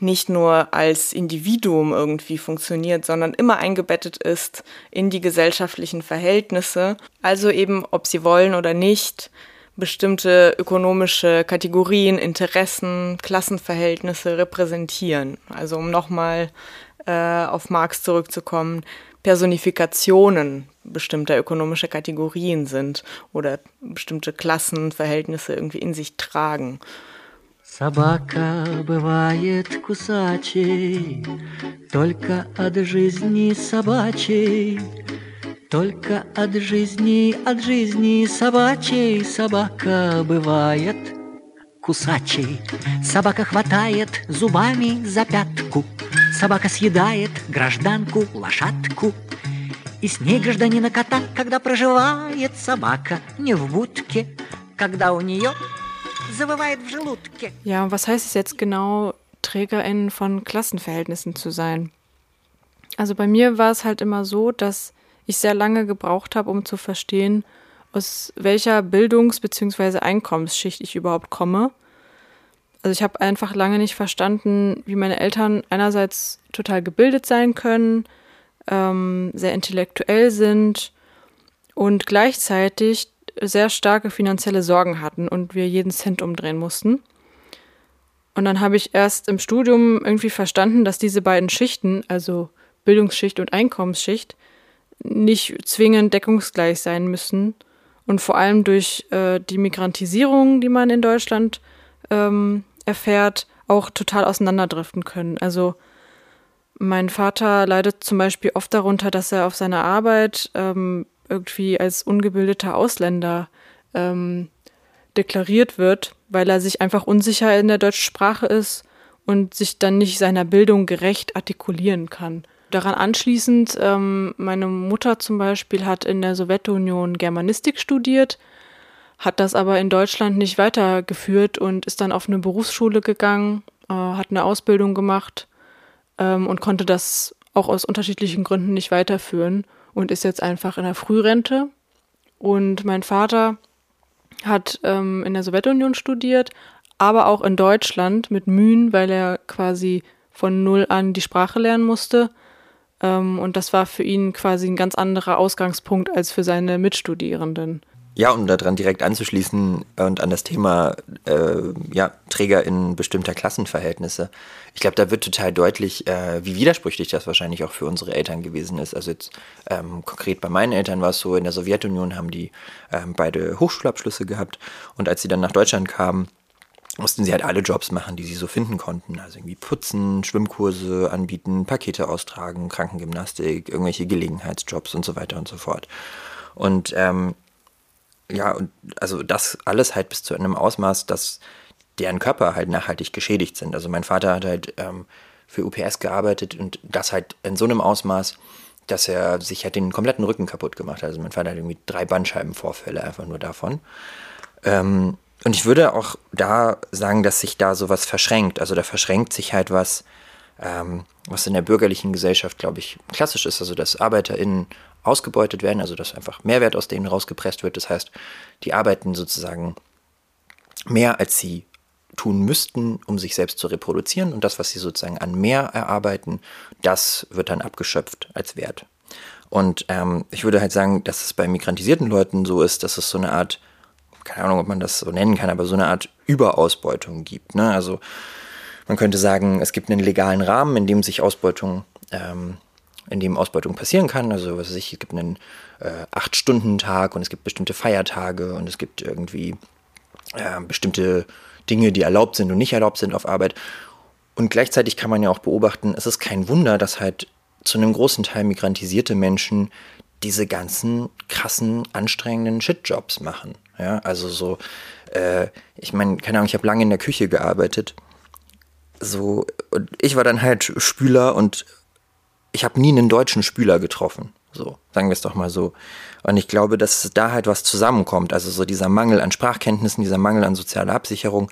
nicht nur als Individuum irgendwie funktioniert, sondern immer eingebettet ist in die gesellschaftlichen Verhältnisse. Also eben, ob sie wollen oder nicht, bestimmte ökonomische Kategorien, Interessen, Klassenverhältnisse repräsentieren. Also um nochmal äh, auf Marx zurückzukommen, Personifikationen bestimmter ökonomischer Kategorien sind oder bestimmte Klassenverhältnisse irgendwie in sich tragen. Собака бывает кусачей, Только от жизни собачей, Только от жизни, от жизни собачей Собака бывает кусачей. Собака хватает зубами за пятку, Собака съедает гражданку, лошадку, И с ней гражданина кота, когда проживает собака Не в будке, когда у нее Ja, und was heißt es jetzt genau, TrägerInnen von Klassenverhältnissen zu sein? Also bei mir war es halt immer so, dass ich sehr lange gebraucht habe, um zu verstehen, aus welcher Bildungs- bzw. Einkommensschicht ich überhaupt komme. Also ich habe einfach lange nicht verstanden, wie meine Eltern einerseits total gebildet sein können, ähm, sehr intellektuell sind und gleichzeitig sehr starke finanzielle Sorgen hatten und wir jeden Cent umdrehen mussten. Und dann habe ich erst im Studium irgendwie verstanden, dass diese beiden Schichten, also Bildungsschicht und Einkommensschicht nicht zwingend deckungsgleich sein müssen und vor allem durch äh, die Migrantisierung, die man in Deutschland ähm, erfährt, auch total auseinanderdriften können. Also mein Vater leidet zum Beispiel oft darunter, dass er auf seiner Arbeit ähm, irgendwie als ungebildeter Ausländer ähm, deklariert wird, weil er sich einfach unsicher in der deutschen Sprache ist und sich dann nicht seiner Bildung gerecht artikulieren kann. Daran anschließend, ähm, meine Mutter zum Beispiel hat in der Sowjetunion Germanistik studiert, hat das aber in Deutschland nicht weitergeführt und ist dann auf eine Berufsschule gegangen, äh, hat eine Ausbildung gemacht ähm, und konnte das auch aus unterschiedlichen Gründen nicht weiterführen und ist jetzt einfach in der Frührente. Und mein Vater hat ähm, in der Sowjetunion studiert, aber auch in Deutschland mit Mühen, weil er quasi von null an die Sprache lernen musste. Ähm, und das war für ihn quasi ein ganz anderer Ausgangspunkt als für seine Mitstudierenden. Ja, um daran direkt anzuschließen und an das Thema äh, ja, Träger in bestimmter Klassenverhältnisse. Ich glaube, da wird total deutlich, äh, wie widersprüchlich das wahrscheinlich auch für unsere Eltern gewesen ist. Also jetzt ähm, konkret bei meinen Eltern war es so, in der Sowjetunion haben die ähm, beide Hochschulabschlüsse gehabt und als sie dann nach Deutschland kamen, mussten sie halt alle Jobs machen, die sie so finden konnten. Also irgendwie putzen, Schwimmkurse anbieten, Pakete austragen, Krankengymnastik, irgendwelche Gelegenheitsjobs und so weiter und so fort. Und ähm, ja, und also das alles halt bis zu einem Ausmaß, dass deren Körper halt nachhaltig geschädigt sind. Also mein Vater hat halt ähm, für UPS gearbeitet und das halt in so einem Ausmaß, dass er sich halt den kompletten Rücken kaputt gemacht hat. Also mein Vater hat irgendwie drei Bandscheibenvorfälle einfach nur davon. Ähm, und ich würde auch da sagen, dass sich da sowas verschränkt. Also da verschränkt sich halt was, ähm, was in der bürgerlichen Gesellschaft, glaube ich, klassisch ist. Also dass ArbeiterInnen ausgebeutet werden, also dass einfach Mehrwert aus denen rausgepresst wird. Das heißt, die arbeiten sozusagen mehr, als sie tun müssten, um sich selbst zu reproduzieren. Und das, was sie sozusagen an mehr erarbeiten, das wird dann abgeschöpft als Wert. Und ähm, ich würde halt sagen, dass es bei migrantisierten Leuten so ist, dass es so eine Art keine Ahnung, ob man das so nennen kann, aber so eine Art Überausbeutung gibt. Ne? Also man könnte sagen, es gibt einen legalen Rahmen, in dem sich Ausbeutung, ähm, in dem Ausbeutung passieren kann. Also was weiß ich, es gibt einen äh, Acht-Stunden-Tag und es gibt bestimmte Feiertage und es gibt irgendwie äh, bestimmte Dinge, die erlaubt sind und nicht erlaubt sind auf Arbeit. Und gleichzeitig kann man ja auch beobachten, es ist kein Wunder, dass halt zu einem großen Teil migrantisierte Menschen diese ganzen krassen, anstrengenden Shitjobs machen. Ja, also so, äh, ich meine, keine Ahnung, ich habe lange in der Küche gearbeitet. So, und ich war dann halt Spüler und ich habe nie einen deutschen Spüler getroffen. So, sagen wir es doch mal so. Und ich glaube, dass da halt was zusammenkommt. Also so dieser Mangel an Sprachkenntnissen, dieser Mangel an sozialer Absicherung,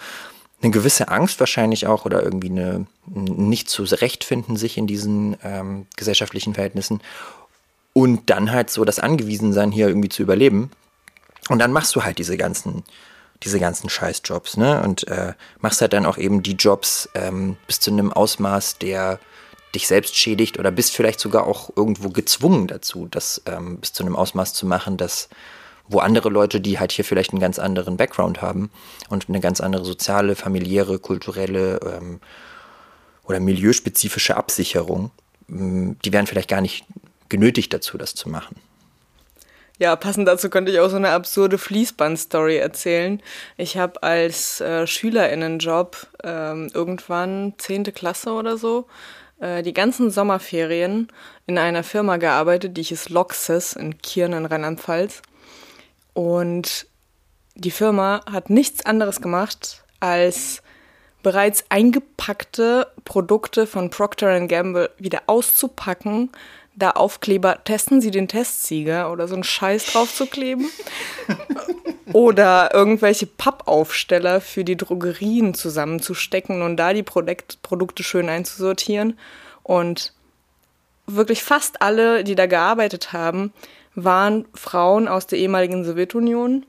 eine gewisse Angst wahrscheinlich auch oder irgendwie eine nicht zu Rechtfinden sich in diesen ähm, gesellschaftlichen Verhältnissen und dann halt so das Angewiesensein hier irgendwie zu überleben und dann machst du halt diese ganzen, diese ganzen Scheißjobs, ne? Und äh, machst halt dann auch eben die Jobs ähm, bis zu einem Ausmaß, der dich selbst schädigt oder bist vielleicht sogar auch irgendwo gezwungen dazu, das ähm, bis zu einem Ausmaß zu machen, dass wo andere Leute, die halt hier vielleicht einen ganz anderen Background haben und eine ganz andere soziale, familiäre, kulturelle ähm, oder milieuspezifische Absicherung, mm, die wären vielleicht gar nicht genötigt dazu, das zu machen. Ja, passend dazu könnte ich auch so eine absurde Fließband-Story erzählen. Ich habe als äh, Schülerinnenjob ähm, irgendwann zehnte Klasse oder so äh, die ganzen Sommerferien in einer Firma gearbeitet, die hieß Loxis in Kirn in Rheinland-Pfalz. Und die Firma hat nichts anderes gemacht, als bereits eingepackte Produkte von Procter Gamble wieder auszupacken, da Aufkleber, testen Sie den Testsieger oder so einen Scheiß drauf zu kleben. oder irgendwelche Pappaufsteller für die Drogerien zusammenzustecken und da die Produkt Produkte schön einzusortieren. Und wirklich fast alle, die da gearbeitet haben, waren Frauen aus der ehemaligen Sowjetunion.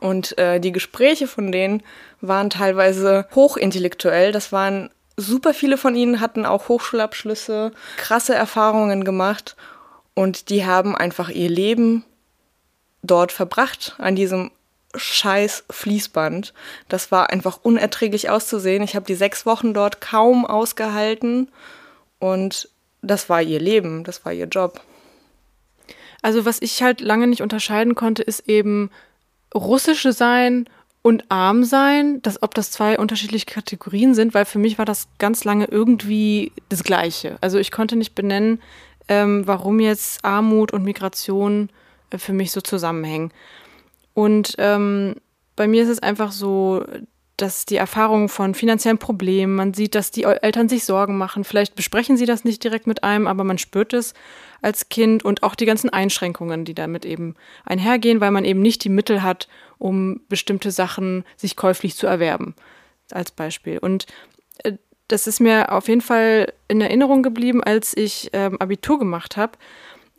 Und äh, die Gespräche von denen waren teilweise hochintellektuell. Das waren super viele von ihnen hatten auch Hochschulabschlüsse, krasse Erfahrungen gemacht und die haben einfach ihr Leben dort verbracht an diesem scheiß Fließband. Das war einfach unerträglich auszusehen. Ich habe die sechs Wochen dort kaum ausgehalten und das war ihr Leben, das war ihr Job. Also was ich halt lange nicht unterscheiden konnte, ist eben russische sein und arm sein, dass, ob das zwei unterschiedliche Kategorien sind, weil für mich war das ganz lange irgendwie das Gleiche. Also ich konnte nicht benennen, ähm, warum jetzt Armut und Migration äh, für mich so zusammenhängen. Und ähm, bei mir ist es einfach so, dass die Erfahrung von finanziellen Problemen, man sieht, dass die Eltern sich Sorgen machen. Vielleicht besprechen sie das nicht direkt mit einem, aber man spürt es als Kind und auch die ganzen Einschränkungen, die damit eben einhergehen, weil man eben nicht die Mittel hat, um bestimmte Sachen sich käuflich zu erwerben. Als Beispiel. Und äh, das ist mir auf jeden Fall in Erinnerung geblieben, als ich ähm, Abitur gemacht habe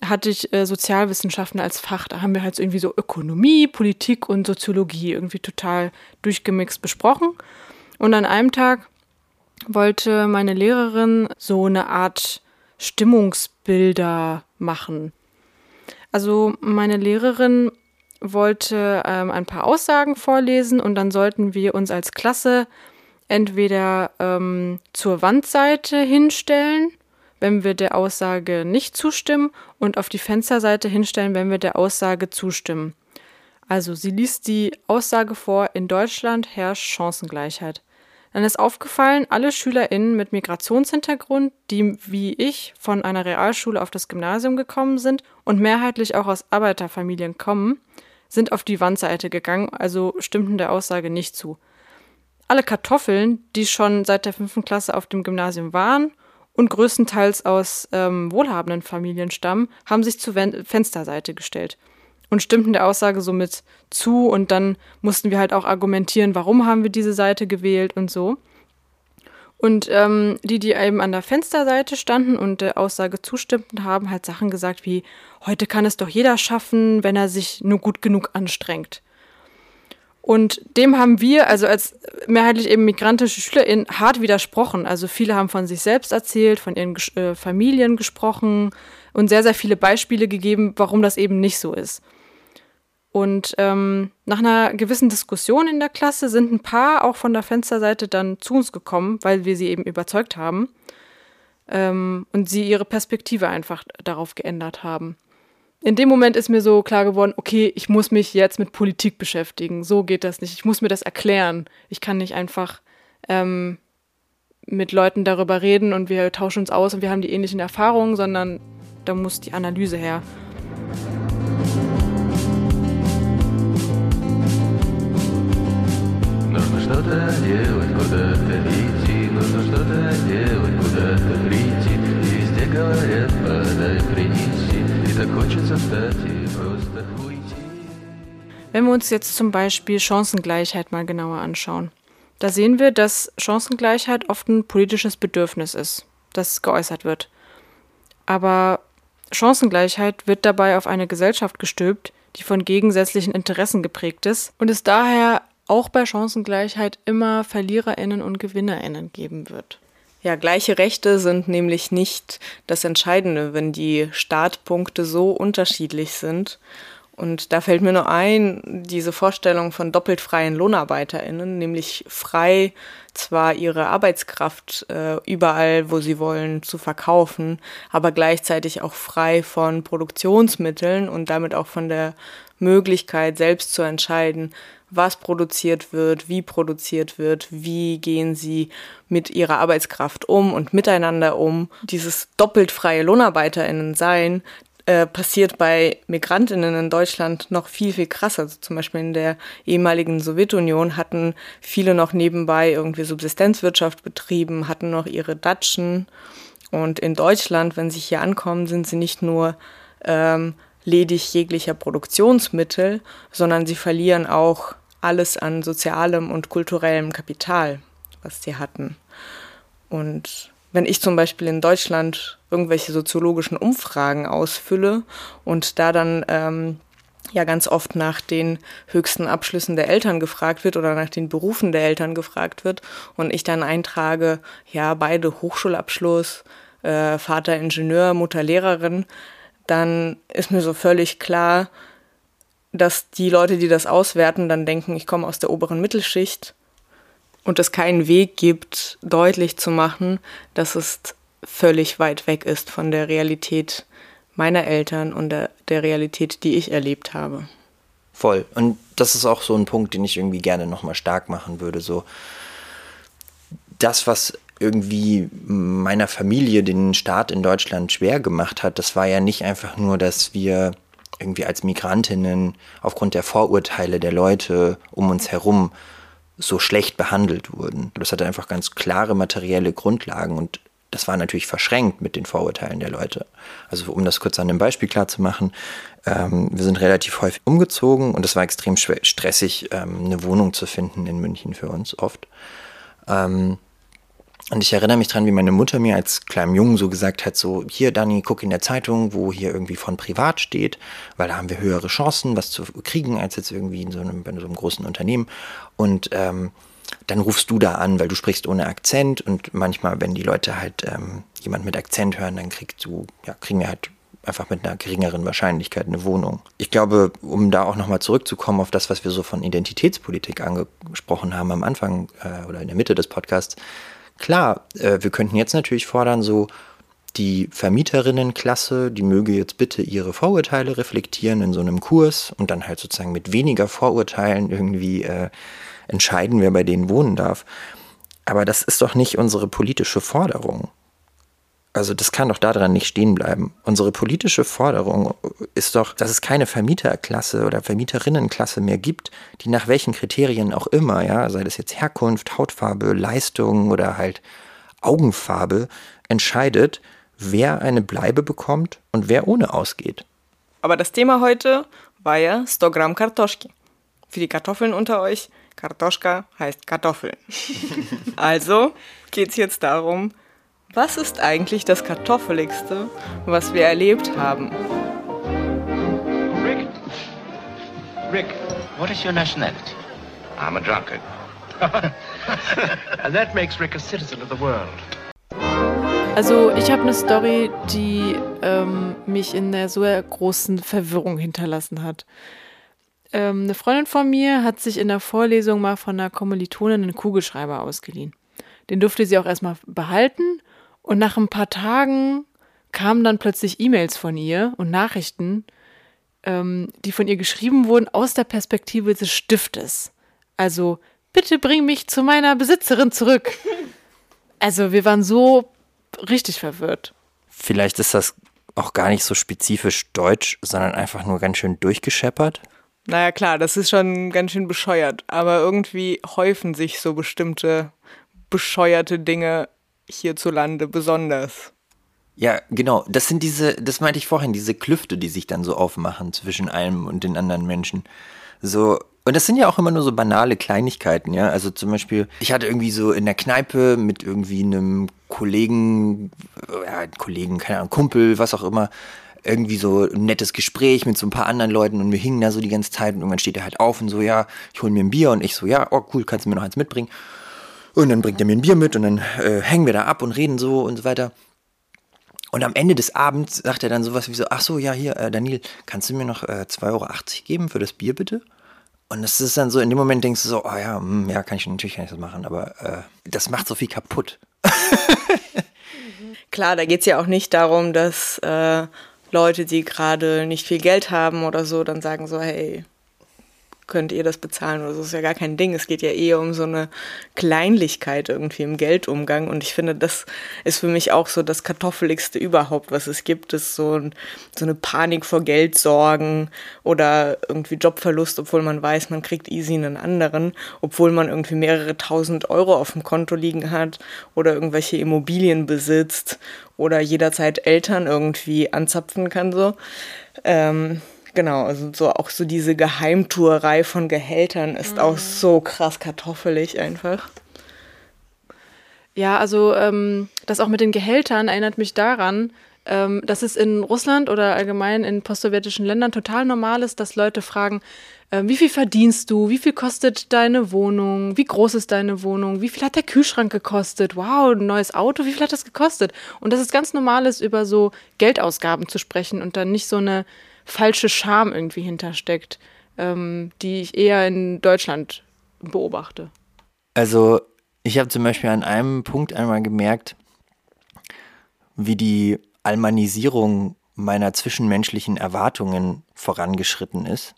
hatte ich äh, Sozialwissenschaften als Fach. Da haben wir halt so irgendwie so Ökonomie, Politik und Soziologie irgendwie total durchgemixt besprochen. Und an einem Tag wollte meine Lehrerin so eine Art Stimmungsbilder machen. Also meine Lehrerin wollte ähm, ein paar Aussagen vorlesen und dann sollten wir uns als Klasse entweder ähm, zur Wandseite hinstellen wenn wir der Aussage nicht zustimmen und auf die Fensterseite hinstellen, wenn wir der Aussage zustimmen. Also sie liest die Aussage vor, in Deutschland herrscht Chancengleichheit. Dann ist aufgefallen, alle SchülerInnen mit Migrationshintergrund, die wie ich von einer Realschule auf das Gymnasium gekommen sind und mehrheitlich auch aus Arbeiterfamilien kommen, sind auf die Wandseite gegangen, also stimmten der Aussage nicht zu. Alle Kartoffeln, die schon seit der fünften Klasse auf dem Gymnasium waren und größtenteils aus ähm, wohlhabenden Familien stammen, haben sich zur Ven Fensterseite gestellt und stimmten der Aussage somit zu und dann mussten wir halt auch argumentieren, warum haben wir diese Seite gewählt und so. Und ähm, die, die eben an der Fensterseite standen und der Aussage zustimmten, haben halt Sachen gesagt wie, heute kann es doch jeder schaffen, wenn er sich nur gut genug anstrengt. Und dem haben wir, also als mehrheitlich eben migrantische SchülerInnen, hart widersprochen. Also viele haben von sich selbst erzählt, von ihren äh, Familien gesprochen und sehr, sehr viele Beispiele gegeben, warum das eben nicht so ist. Und ähm, nach einer gewissen Diskussion in der Klasse sind ein paar auch von der Fensterseite dann zu uns gekommen, weil wir sie eben überzeugt haben ähm, und sie ihre Perspektive einfach darauf geändert haben in dem Moment ist mir so klar geworden, okay, ich muss mich jetzt mit Politik beschäftigen. So geht das nicht. Ich muss mir das erklären. Ich kann nicht einfach ähm, mit Leuten darüber reden und wir tauschen uns aus und wir haben die ähnlichen Erfahrungen, sondern da muss die Analyse her. что-то делать, куда-то идти, нужно что-то делать, куда-то прийти. И везде говорят, подай, принеси. Wenn wir uns jetzt zum Beispiel Chancengleichheit mal genauer anschauen, da sehen wir, dass Chancengleichheit oft ein politisches Bedürfnis ist, das geäußert wird. Aber Chancengleichheit wird dabei auf eine Gesellschaft gestülpt, die von gegensätzlichen Interessen geprägt ist und es daher auch bei Chancengleichheit immer Verliererinnen und Gewinnerinnen geben wird. Ja, gleiche Rechte sind nämlich nicht das Entscheidende, wenn die Startpunkte so unterschiedlich sind. Und da fällt mir nur ein, diese Vorstellung von doppelt freien LohnarbeiterInnen, nämlich frei zwar ihre Arbeitskraft äh, überall, wo sie wollen, zu verkaufen, aber gleichzeitig auch frei von Produktionsmitteln und damit auch von der Möglichkeit, selbst zu entscheiden, was produziert wird, wie produziert wird, wie gehen sie mit ihrer Arbeitskraft um und miteinander um. Dieses doppelt freie Lohnarbeiterinnen sein äh, passiert bei Migrantinnen in Deutschland noch viel, viel krasser. Also zum Beispiel in der ehemaligen Sowjetunion hatten viele noch nebenbei irgendwie Subsistenzwirtschaft betrieben, hatten noch ihre Datschen. Und in Deutschland, wenn sie hier ankommen, sind sie nicht nur ähm, ledig jeglicher Produktionsmittel, sondern sie verlieren auch alles an sozialem und kulturellem Kapital, was sie hatten. Und wenn ich zum Beispiel in Deutschland irgendwelche soziologischen Umfragen ausfülle und da dann ähm, ja ganz oft nach den höchsten Abschlüssen der Eltern gefragt wird oder nach den Berufen der Eltern gefragt wird und ich dann eintrage, ja, beide Hochschulabschluss, äh, Vater Ingenieur, Mutter Lehrerin, dann ist mir so völlig klar, dass die Leute, die das auswerten, dann denken, ich komme aus der oberen Mittelschicht und es keinen Weg gibt, deutlich zu machen, dass es völlig weit weg ist von der Realität meiner Eltern und der, der Realität, die ich erlebt habe. Voll. Und das ist auch so ein Punkt, den ich irgendwie gerne nochmal stark machen würde. So das, was irgendwie meiner Familie den Staat in Deutschland schwer gemacht hat, das war ja nicht einfach nur, dass wir irgendwie als Migrantinnen aufgrund der Vorurteile der Leute um uns herum so schlecht behandelt wurden. Das hatte einfach ganz klare materielle Grundlagen und das war natürlich verschränkt mit den Vorurteilen der Leute. Also um das kurz an einem Beispiel klar zu machen, ähm, wir sind relativ häufig umgezogen und es war extrem stressig, ähm, eine Wohnung zu finden in München für uns oft. Ähm, und ich erinnere mich dran, wie meine Mutter mir als kleinem Jungen so gesagt hat, so, hier Dani, guck in der Zeitung, wo hier irgendwie von privat steht, weil da haben wir höhere Chancen, was zu kriegen, als jetzt irgendwie in so einem, in so einem großen Unternehmen. Und ähm, dann rufst du da an, weil du sprichst ohne Akzent und manchmal, wenn die Leute halt ähm, jemand mit Akzent hören, dann kriegst du, ja, kriegen wir halt einfach mit einer geringeren Wahrscheinlichkeit eine Wohnung. Ich glaube, um da auch nochmal zurückzukommen auf das, was wir so von Identitätspolitik angesprochen haben am Anfang äh, oder in der Mitte des Podcasts, Klar, äh, wir könnten jetzt natürlich fordern, so die Vermieterinnenklasse, die möge jetzt bitte ihre Vorurteile reflektieren in so einem Kurs und dann halt sozusagen mit weniger Vorurteilen irgendwie äh, entscheiden, wer bei denen wohnen darf. Aber das ist doch nicht unsere politische Forderung. Also das kann doch daran nicht stehen bleiben. Unsere politische Forderung ist doch, dass es keine Vermieterklasse oder Vermieterinnenklasse mehr gibt, die nach welchen Kriterien auch immer, ja, sei das jetzt Herkunft, Hautfarbe, Leistung oder halt Augenfarbe, entscheidet, wer eine Bleibe bekommt und wer ohne ausgeht. Aber das Thema heute war ja 100 Gramm Kartoschki. Für die Kartoffeln unter euch, Kartoschka heißt Kartoffeln. also geht es jetzt darum, was ist eigentlich das Kartoffeligste, was wir erlebt haben? Rick? Rick, what is your nationality? I'm a drunkard. And that makes Rick a citizen of the world. Also ich habe eine Story, die ähm, mich in einer so großen Verwirrung hinterlassen hat. Ähm, eine Freundin von mir hat sich in der Vorlesung mal von einer Kommilitonin einen Kugelschreiber ausgeliehen. Den durfte sie auch erstmal behalten und nach ein paar Tagen kamen dann plötzlich E-Mails von ihr und Nachrichten, ähm, die von ihr geschrieben wurden aus der Perspektive des Stiftes. Also, bitte bring mich zu meiner Besitzerin zurück. Also, wir waren so richtig verwirrt. Vielleicht ist das auch gar nicht so spezifisch deutsch, sondern einfach nur ganz schön durchgescheppert. Naja, klar, das ist schon ganz schön bescheuert, aber irgendwie häufen sich so bestimmte bescheuerte Dinge hierzulande besonders. Ja, genau. Das sind diese, das meinte ich vorhin, diese Klüfte, die sich dann so aufmachen zwischen einem und den anderen Menschen. So, und das sind ja auch immer nur so banale Kleinigkeiten, ja. Also zum Beispiel, ich hatte irgendwie so in der Kneipe mit irgendwie einem Kollegen, ja, Kollegen, keine Ahnung, Kumpel, was auch immer, irgendwie so ein nettes Gespräch mit so ein paar anderen Leuten und wir hingen da so die ganze Zeit und irgendwann steht er halt auf und so, ja, ich hol mir ein Bier und ich so, ja, oh cool, kannst du mir noch eins mitbringen? Und dann bringt er mir ein Bier mit und dann äh, hängen wir da ab und reden so und so weiter. Und am Ende des Abends sagt er dann sowas wie so, ach so, ja, hier, äh, Daniel, kannst du mir noch äh, 2,80 Euro geben für das Bier bitte? Und das ist dann so, in dem Moment denkst du so, oh ja, mh, hm, ja, kann ich natürlich ich das machen, aber äh, das macht so viel kaputt. Klar, da geht es ja auch nicht darum, dass äh, Leute, die gerade nicht viel Geld haben oder so, dann sagen so, hey, könnt ihr das bezahlen oder so. Ist ja gar kein Ding. Es geht ja eher um so eine Kleinlichkeit irgendwie im Geldumgang. Und ich finde, das ist für mich auch so das Kartoffeligste überhaupt, was es gibt, ist so, ein, so eine Panik vor Geldsorgen oder irgendwie Jobverlust, obwohl man weiß, man kriegt easy einen anderen, obwohl man irgendwie mehrere tausend Euro auf dem Konto liegen hat oder irgendwelche Immobilien besitzt oder jederzeit Eltern irgendwie anzapfen kann, so. Ähm, Genau, also so auch so diese Geheimtuerei von Gehältern ist mhm. auch so krass kartoffelig einfach. Ja, also ähm, das auch mit den Gehältern erinnert mich daran, ähm, dass es in Russland oder allgemein in postsowjetischen Ländern total normal ist, dass Leute fragen, äh, wie viel verdienst du, wie viel kostet deine Wohnung, wie groß ist deine Wohnung, wie viel hat der Kühlschrank gekostet, wow, ein neues Auto, wie viel hat das gekostet? Und dass es ganz normal ist, über so Geldausgaben zu sprechen und dann nicht so eine falsche Scham irgendwie hintersteckt, ähm, die ich eher in Deutschland beobachte. Also ich habe zum Beispiel an einem Punkt einmal gemerkt, wie die Almanisierung meiner zwischenmenschlichen Erwartungen vorangeschritten ist.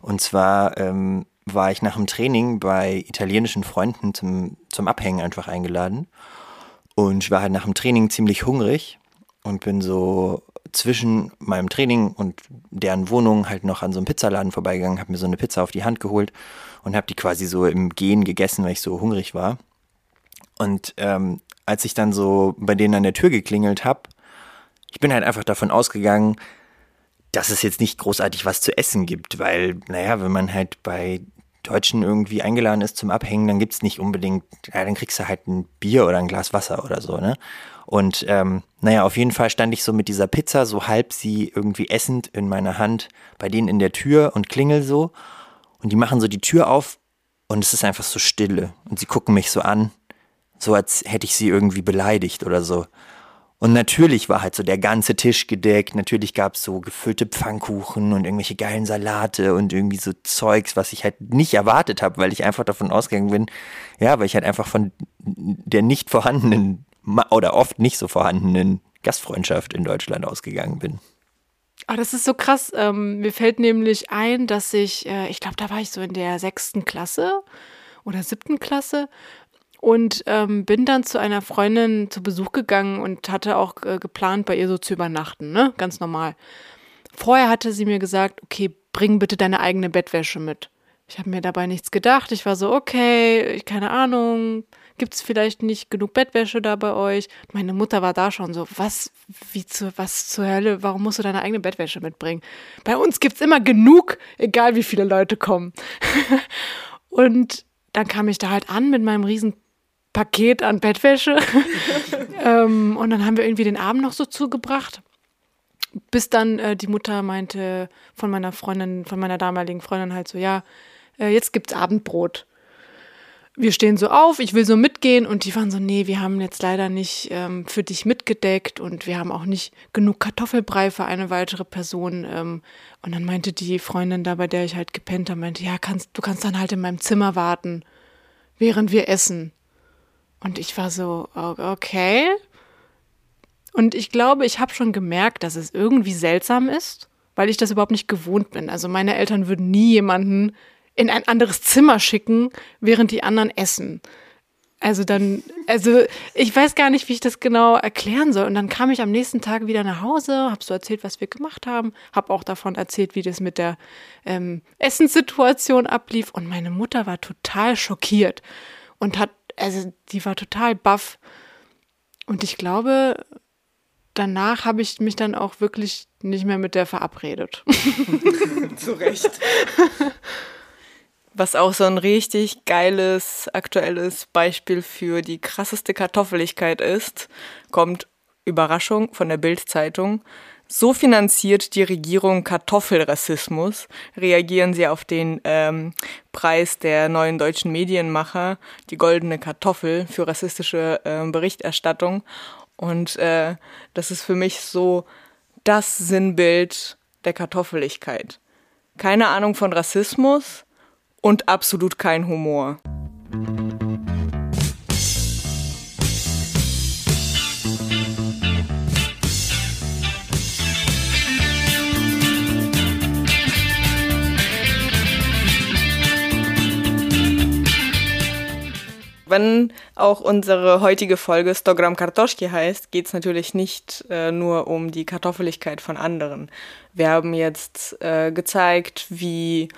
Und zwar ähm, war ich nach dem Training bei italienischen Freunden zum, zum Abhängen einfach eingeladen. Und ich war halt nach dem Training ziemlich hungrig und bin so zwischen meinem Training und deren Wohnung halt noch an so einem Pizzaladen vorbeigegangen, habe mir so eine Pizza auf die Hand geholt und habe die quasi so im Gehen gegessen, weil ich so hungrig war. Und ähm, als ich dann so bei denen an der Tür geklingelt habe, ich bin halt einfach davon ausgegangen, dass es jetzt nicht großartig was zu essen gibt, weil, naja, wenn man halt bei Deutschen irgendwie eingeladen ist zum Abhängen, dann gibt es nicht unbedingt, ja, dann kriegst du halt ein Bier oder ein Glas Wasser oder so, ne? Und ähm, naja, auf jeden Fall stand ich so mit dieser Pizza, so halb sie irgendwie essend in meiner Hand, bei denen in der Tür und klingel so. Und die machen so die Tür auf und es ist einfach so stille. Und sie gucken mich so an, so als hätte ich sie irgendwie beleidigt oder so. Und natürlich war halt so der ganze Tisch gedeckt. Natürlich gab es so gefüllte Pfannkuchen und irgendwelche geilen Salate und irgendwie so Zeugs, was ich halt nicht erwartet habe, weil ich einfach davon ausgegangen bin, ja, weil ich halt einfach von der nicht vorhandenen oder oft nicht so vorhandenen Gastfreundschaft in Deutschland ausgegangen bin. Ah, das ist so krass. Ähm, mir fällt nämlich ein, dass ich, äh, ich glaube, da war ich so in der sechsten Klasse oder siebten Klasse und ähm, bin dann zu einer Freundin zu Besuch gegangen und hatte auch äh, geplant, bei ihr so zu übernachten, ne? Ganz normal. Vorher hatte sie mir gesagt, okay, bring bitte deine eigene Bettwäsche mit. Ich habe mir dabei nichts gedacht. Ich war so, okay, keine Ahnung, gibt es vielleicht nicht genug Bettwäsche da bei euch? Meine Mutter war da schon so, was, wie zu, was zur Hölle, warum musst du deine eigene Bettwäsche mitbringen? Bei uns gibt es immer genug, egal wie viele Leute kommen. und dann kam ich da halt an mit meinem riesen Paket an Bettwäsche. ähm, und dann haben wir irgendwie den Abend noch so zugebracht. Bis dann äh, die Mutter meinte von meiner Freundin, von meiner damaligen Freundin halt so, ja, äh, jetzt gibt's Abendbrot. Wir stehen so auf, ich will so mitgehen und die waren so, nee, wir haben jetzt leider nicht ähm, für dich mitgedeckt und wir haben auch nicht genug Kartoffelbrei für eine weitere Person. Ähm, und dann meinte die Freundin da, bei der ich halt gepennt habe, meinte, ja, kannst, du kannst dann halt in meinem Zimmer warten, während wir essen. Und ich war so, okay. Und ich glaube, ich habe schon gemerkt, dass es irgendwie seltsam ist, weil ich das überhaupt nicht gewohnt bin. Also meine Eltern würden nie jemanden in ein anderes Zimmer schicken, während die anderen essen. Also dann, also ich weiß gar nicht, wie ich das genau erklären soll. Und dann kam ich am nächsten Tag wieder nach Hause, habe so erzählt, was wir gemacht haben, habe auch davon erzählt, wie das mit der ähm, Essenssituation ablief. Und meine Mutter war total schockiert und hat also die war total baff. Und ich glaube, danach habe ich mich dann auch wirklich nicht mehr mit der verabredet. Zu Recht. Was auch so ein richtig geiles, aktuelles Beispiel für die krasseste Kartoffeligkeit ist, kommt Überraschung von der Bild-Zeitung. So finanziert die Regierung Kartoffelrassismus, reagieren sie auf den ähm, Preis der neuen deutschen Medienmacher, die goldene Kartoffel für rassistische äh, Berichterstattung. Und äh, das ist für mich so das Sinnbild der Kartoffeligkeit. Keine Ahnung von Rassismus und absolut kein Humor. Wenn auch unsere heutige Folge Stogram Kartoschki heißt, geht es natürlich nicht äh, nur um die Kartoffeligkeit von anderen. Wir haben jetzt äh, gezeigt, wie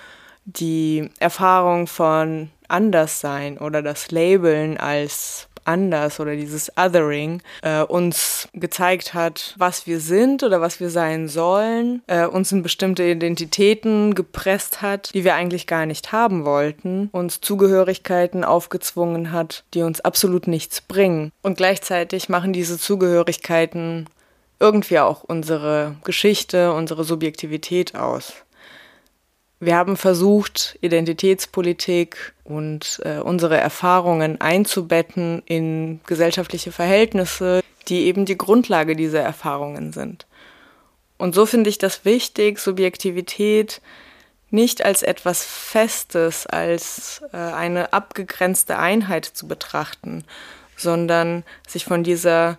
die Erfahrung von Anderssein oder das Labeln als anders oder dieses Othering äh, uns gezeigt hat, was wir sind oder was wir sein sollen, äh, uns in bestimmte Identitäten gepresst hat, die wir eigentlich gar nicht haben wollten, uns Zugehörigkeiten aufgezwungen hat, die uns absolut nichts bringen. Und gleichzeitig machen diese Zugehörigkeiten irgendwie auch unsere Geschichte, unsere Subjektivität aus. Wir haben versucht, Identitätspolitik und äh, unsere Erfahrungen einzubetten in gesellschaftliche Verhältnisse, die eben die Grundlage dieser Erfahrungen sind. Und so finde ich das wichtig, Subjektivität nicht als etwas Festes, als äh, eine abgegrenzte Einheit zu betrachten, sondern sich von dieser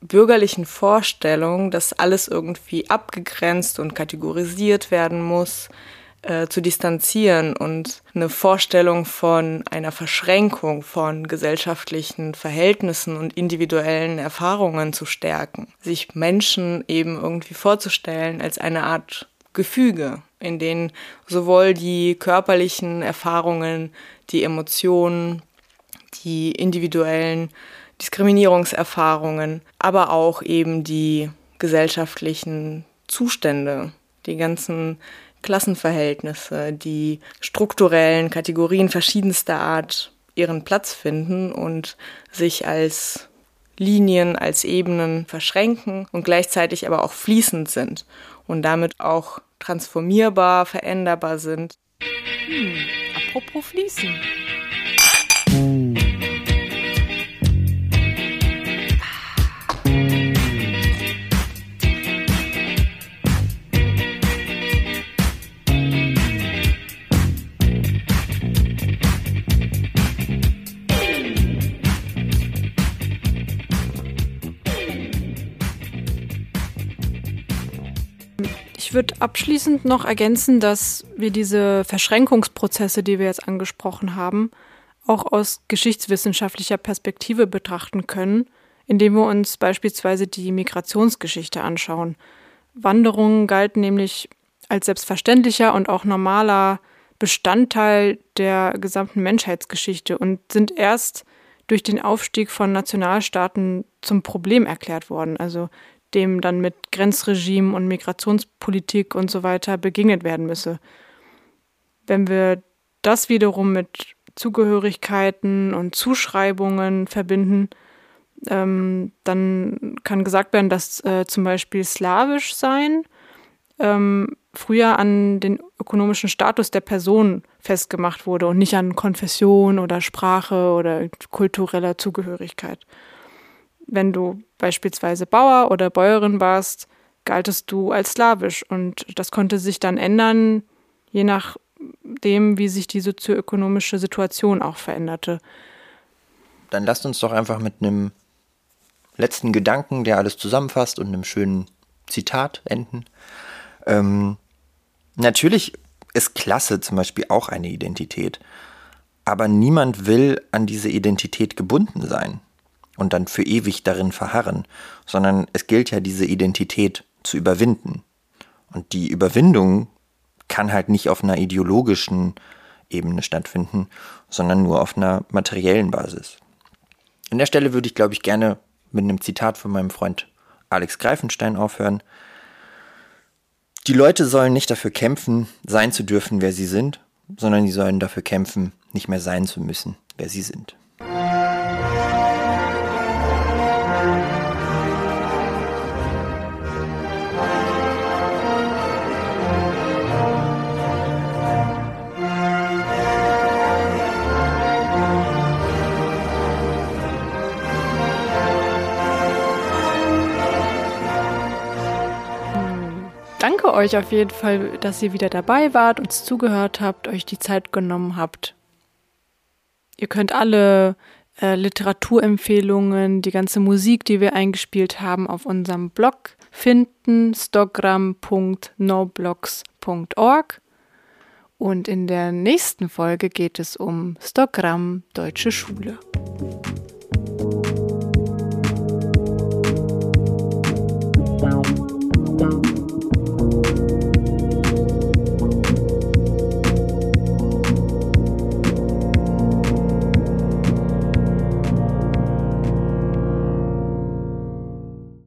bürgerlichen Vorstellung, dass alles irgendwie abgegrenzt und kategorisiert werden muss, äh, zu distanzieren und eine Vorstellung von einer Verschränkung von gesellschaftlichen Verhältnissen und individuellen Erfahrungen zu stärken. Sich Menschen eben irgendwie vorzustellen als eine Art Gefüge, in denen sowohl die körperlichen Erfahrungen, die Emotionen, die individuellen Diskriminierungserfahrungen, aber auch eben die gesellschaftlichen Zustände, die ganzen Klassenverhältnisse, die strukturellen Kategorien verschiedenster Art ihren Platz finden und sich als Linien, als Ebenen verschränken und gleichzeitig aber auch fließend sind und damit auch transformierbar, veränderbar sind. Hm, apropos fließen. Abschließend noch ergänzen, dass wir diese Verschränkungsprozesse, die wir jetzt angesprochen haben, auch aus geschichtswissenschaftlicher Perspektive betrachten können, indem wir uns beispielsweise die Migrationsgeschichte anschauen. Wanderungen galten nämlich als selbstverständlicher und auch normaler Bestandteil der gesamten Menschheitsgeschichte und sind erst durch den Aufstieg von Nationalstaaten zum Problem erklärt worden. Also dem dann mit Grenzregime und Migrationspolitik und so weiter begegnet werden müsse. Wenn wir das wiederum mit Zugehörigkeiten und Zuschreibungen verbinden, ähm, dann kann gesagt werden, dass äh, zum Beispiel slawisch sein ähm, früher an den ökonomischen Status der Person festgemacht wurde und nicht an Konfession oder Sprache oder kultureller Zugehörigkeit. Wenn du beispielsweise Bauer oder Bäuerin warst, galtest du als slawisch und das konnte sich dann ändern, je nachdem, wie sich die sozioökonomische Situation auch veränderte. Dann lasst uns doch einfach mit einem letzten Gedanken, der alles zusammenfasst und einem schönen Zitat enden. Ähm, natürlich ist Klasse zum Beispiel auch eine Identität, aber niemand will an diese Identität gebunden sein und dann für ewig darin verharren, sondern es gilt ja diese Identität zu überwinden. Und die Überwindung kann halt nicht auf einer ideologischen Ebene stattfinden, sondern nur auf einer materiellen Basis. An der Stelle würde ich, glaube ich, gerne mit einem Zitat von meinem Freund Alex Greifenstein aufhören. Die Leute sollen nicht dafür kämpfen, sein zu dürfen, wer sie sind, sondern sie sollen dafür kämpfen, nicht mehr sein zu müssen, wer sie sind. danke euch auf jeden Fall, dass ihr wieder dabei wart, uns zugehört habt, euch die Zeit genommen habt. Ihr könnt alle äh, Literaturempfehlungen, die ganze Musik, die wir eingespielt haben, auf unserem Blog finden, stockgramm.noblogs.org. Und in der nächsten Folge geht es um Stockgramm Deutsche Schule. Thank you. Thank you